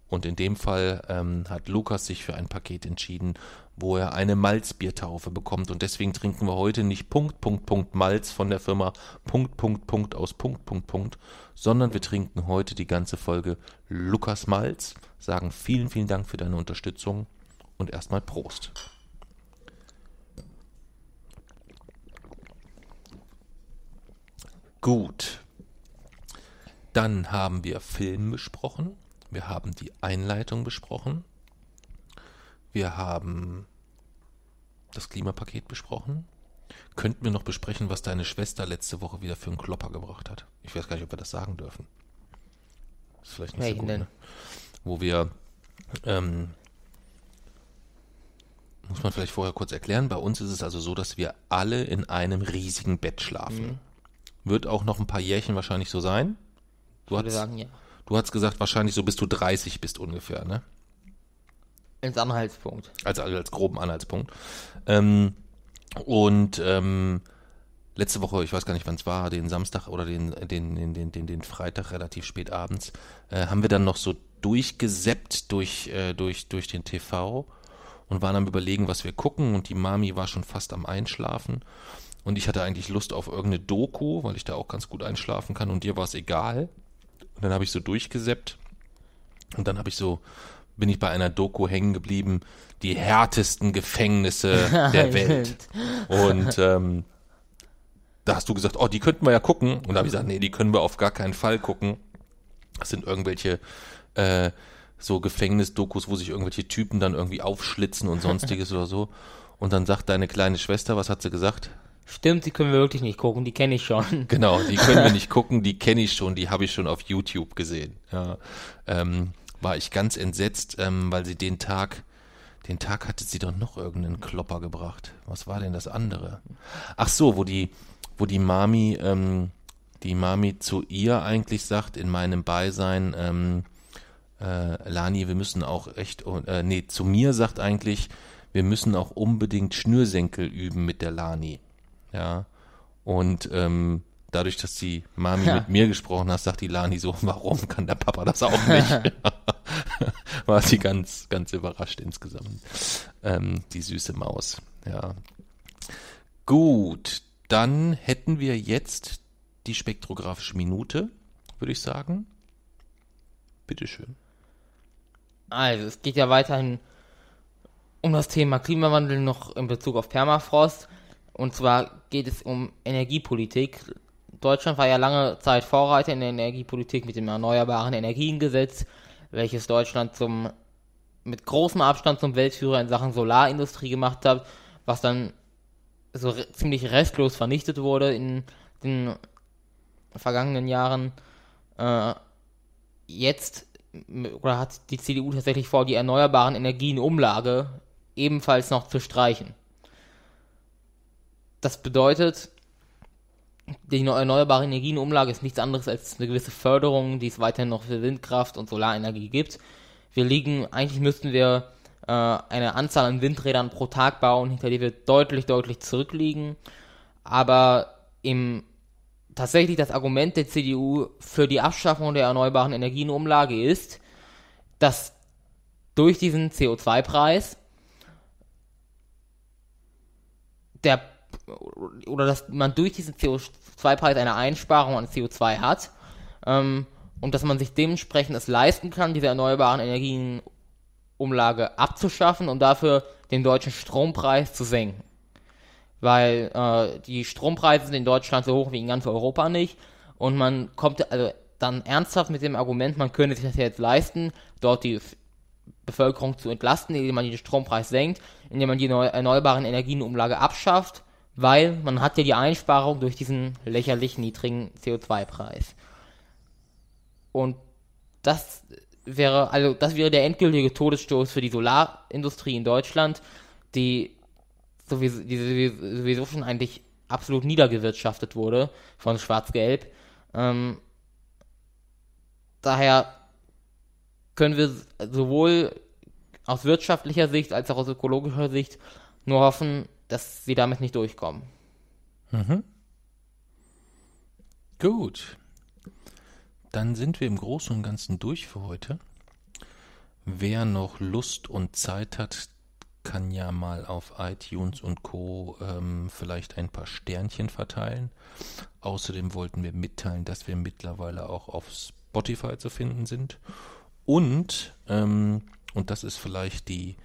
Und in dem Fall ähm, hat Lukas sich für ein Paket entschieden, wo er eine Malzbiertaufe bekommt. Und deswegen trinken wir heute nicht Punkt, Punkt, Punkt Malz von der Firma Punkt, Punkt, Punkt aus Punkt, Punkt, Punkt, sondern wir trinken heute die ganze Folge Lukas Malz, sagen vielen, vielen Dank für deine Unterstützung und erstmal Prost. Gut, dann haben wir Film besprochen. Wir haben die Einleitung besprochen. Wir haben das Klimapaket besprochen. könnten wir noch besprechen, was deine Schwester letzte Woche wieder für einen Klopper gebracht hat. Ich weiß gar nicht, ob wir das sagen dürfen. Das ist vielleicht nicht Welchen so gut, ne? Wo wir, ähm, muss man vielleicht vorher kurz erklären, bei uns ist es also so, dass wir alle in einem riesigen Bett schlafen. Mhm. Wird auch noch ein paar Jährchen wahrscheinlich so sein. Du hast, sagen, ja. du hast gesagt, wahrscheinlich so bis du 30 bist ungefähr, ne? Ins Anhaltspunkt. als, also als groben Anhaltspunkt. Ähm, und ähm, letzte Woche, ich weiß gar nicht, wann es war, den Samstag oder den, den, den, den, den, den Freitag relativ spät abends, äh, haben wir dann noch so durchgeseppt durch, äh, durch, durch den TV und waren am überlegen, was wir gucken und die Mami war schon fast am Einschlafen und ich hatte eigentlich Lust auf irgendeine Doku, weil ich da auch ganz gut einschlafen kann und dir war es egal. Und dann habe ich so durchgeseppt und dann habe ich so, bin ich bei einer Doku hängen geblieben, die härtesten Gefängnisse der Welt. Und ähm, da hast du gesagt, oh, die könnten wir ja gucken. Und da habe ich gesagt, nee, die können wir auf gar keinen Fall gucken. Das sind irgendwelche äh, so Gefängnisdokus, wo sich irgendwelche Typen dann irgendwie aufschlitzen und sonstiges oder so. Und dann sagt deine kleine Schwester, was hat sie gesagt? Stimmt, die können wir wirklich nicht gucken, die kenne ich schon. Genau, die können wir nicht gucken, die kenne ich schon, die habe ich schon auf YouTube gesehen. Ja, ähm, war ich ganz entsetzt, ähm, weil sie den Tag, den Tag hatte sie doch noch irgendeinen Klopper gebracht. Was war denn das andere? Ach so, wo die, wo die Mami, ähm, die Mami zu ihr eigentlich sagt, in meinem Beisein, ähm, äh, Lani, wir müssen auch echt, äh, nee, zu mir sagt eigentlich, wir müssen auch unbedingt Schnürsenkel üben mit der Lani. Ja. Und ähm, dadurch, dass die Mami Ja. mit mir gesprochen hat, sagt die Lani so, warum kann der Papa das auch nicht? War sie ganz, ganz überrascht insgesamt. Ähm, die süße Maus. Ja. Gut, dann hätten wir jetzt die spektrographische Minute, würde ich sagen. Bitteschön. Also, es geht ja weiterhin um das Thema Klimawandel noch in Bezug auf Permafrost. Und zwar geht es um Energiepolitik. Deutschland war ja lange Zeit Vorreiter in der Energiepolitik mit dem Erneuerbaren Energiengesetz, welches Deutschland zum, mit großem Abstand zum Weltführer in Sachen Solarindustrie gemacht hat, was dann so re ziemlich restlos vernichtet wurde in den vergangenen Jahren. Äh, jetzt oder hat die CDU tatsächlich vor, die erneuerbaren Energienumlage ebenfalls noch zu streichen. Das bedeutet, die neu- erneuerbare Energienumlage ist nichts anderes als eine gewisse Förderung, die es weiterhin noch für Windkraft und Solarenergie gibt. Wir liegen, eigentlich müssten wir äh, eine Anzahl an Windrädern pro Tag bauen, hinter die wir deutlich, deutlich zurückliegen. Aber im tatsächlich das Argument der CDU für die Abschaffung der erneuerbaren Energienumlage ist, dass durch diesen CO2-Preis der oder dass man durch diesen CO2-Preis eine Einsparung an CO2 hat ähm, und dass man sich dementsprechend es leisten kann, diese erneuerbaren Energienumlage abzuschaffen und dafür den deutschen Strompreis zu senken. Weil äh, die Strompreise sind in Deutschland so hoch wie in ganz Europa nicht und man kommt also dann ernsthaft mit dem Argument, man könnte sich das jetzt leisten, dort die Bevölkerung zu entlasten, indem man den Strompreis senkt, indem man die neu erneuerbaren Energienumlage abschafft, weil man hat ja die Einsparung durch diesen lächerlich niedrigen CO2-Preis. Und das wäre, also das wäre der endgültige Todesstoß für die Solarindustrie in Deutschland, die sowieso, die sowieso schon eigentlich absolut niedergewirtschaftet wurde von Schwarz-Gelb. Ähm, daher können wir sowohl aus wirtschaftlicher Sicht als auch aus ökologischer Sicht nur hoffen, dass sie damit nicht durchkommen. Gut. Dann sind wir im Großen und Ganzen durch für heute. Wer noch Lust und Zeit hat, kann ja mal auf iTunes und Co. Ähm, vielleicht ein paar Sternchen verteilen. Außerdem wollten wir mitteilen, dass wir mittlerweile auch auf Spotify zu finden sind. Und, ähm, und das ist vielleicht die,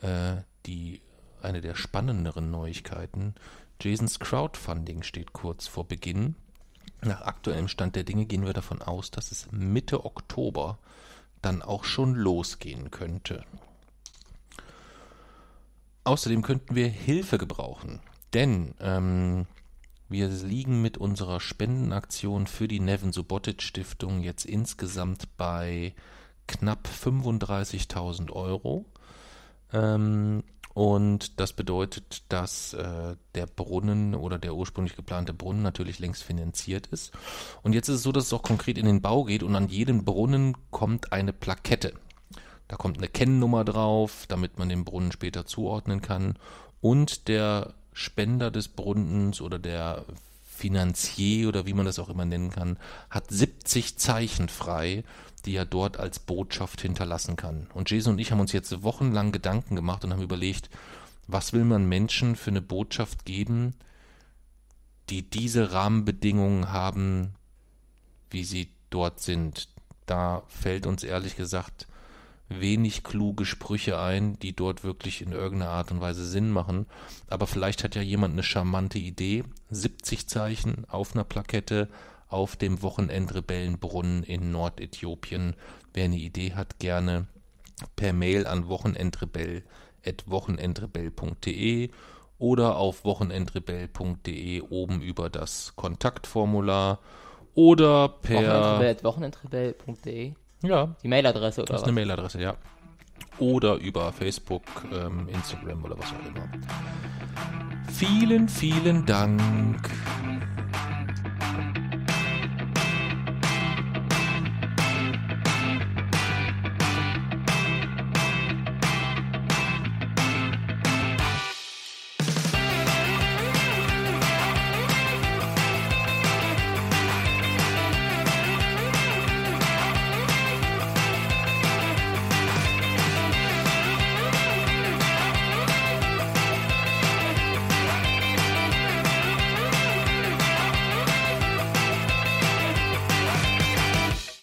äh, die eine der spannenderen Neuigkeiten. Jasons Crowdfunding steht kurz vor Beginn. Nach aktuellem Stand der Dinge gehen wir davon aus, dass es Mitte Oktober dann auch schon losgehen könnte. Außerdem könnten wir Hilfe gebrauchen. Denn ähm, wir liegen mit unserer Spendenaktion für die Nevin Subotic Stiftung jetzt insgesamt bei knapp 35.000 Euro. Ähm, und das bedeutet, dass äh, der Brunnen oder der ursprünglich geplante Brunnen natürlich längst finanziert ist. Und jetzt ist es so, dass es auch konkret in den Bau geht und an jedem Brunnen kommt eine Plakette. Da kommt eine Kennnummer drauf, damit man den Brunnen später zuordnen kann. Und der Spender des Brunnens oder der Finanzier oder wie man das auch immer nennen kann, hat 70 Zeichen frei, die er dort als Botschaft hinterlassen kann. Und Jason und ich haben uns jetzt wochenlang Gedanken gemacht und haben überlegt, was will man Menschen für eine Botschaft geben, die diese Rahmenbedingungen haben, wie sie dort sind. Da fällt uns ehrlich gesagt wenig kluge Sprüche ein, die dort wirklich in irgendeiner Art und Weise Sinn machen. Aber vielleicht hat ja jemand eine charmante Idee. 70 Zeichen auf einer Plakette auf dem Wochenendrebellenbrunnen in Nordäthiopien. Wer eine Idee hat, gerne per Mail an wochenendrebell.wochenendrebell.de oder auf wochenendrebell.de oben über das Kontaktformular oder per Wochenendrebell.de ja, Die Mailadresse oder das ist eine Mailadresse, ja. Oder über Facebook, ähm, Instagram oder was auch immer. Vielen, vielen Dank.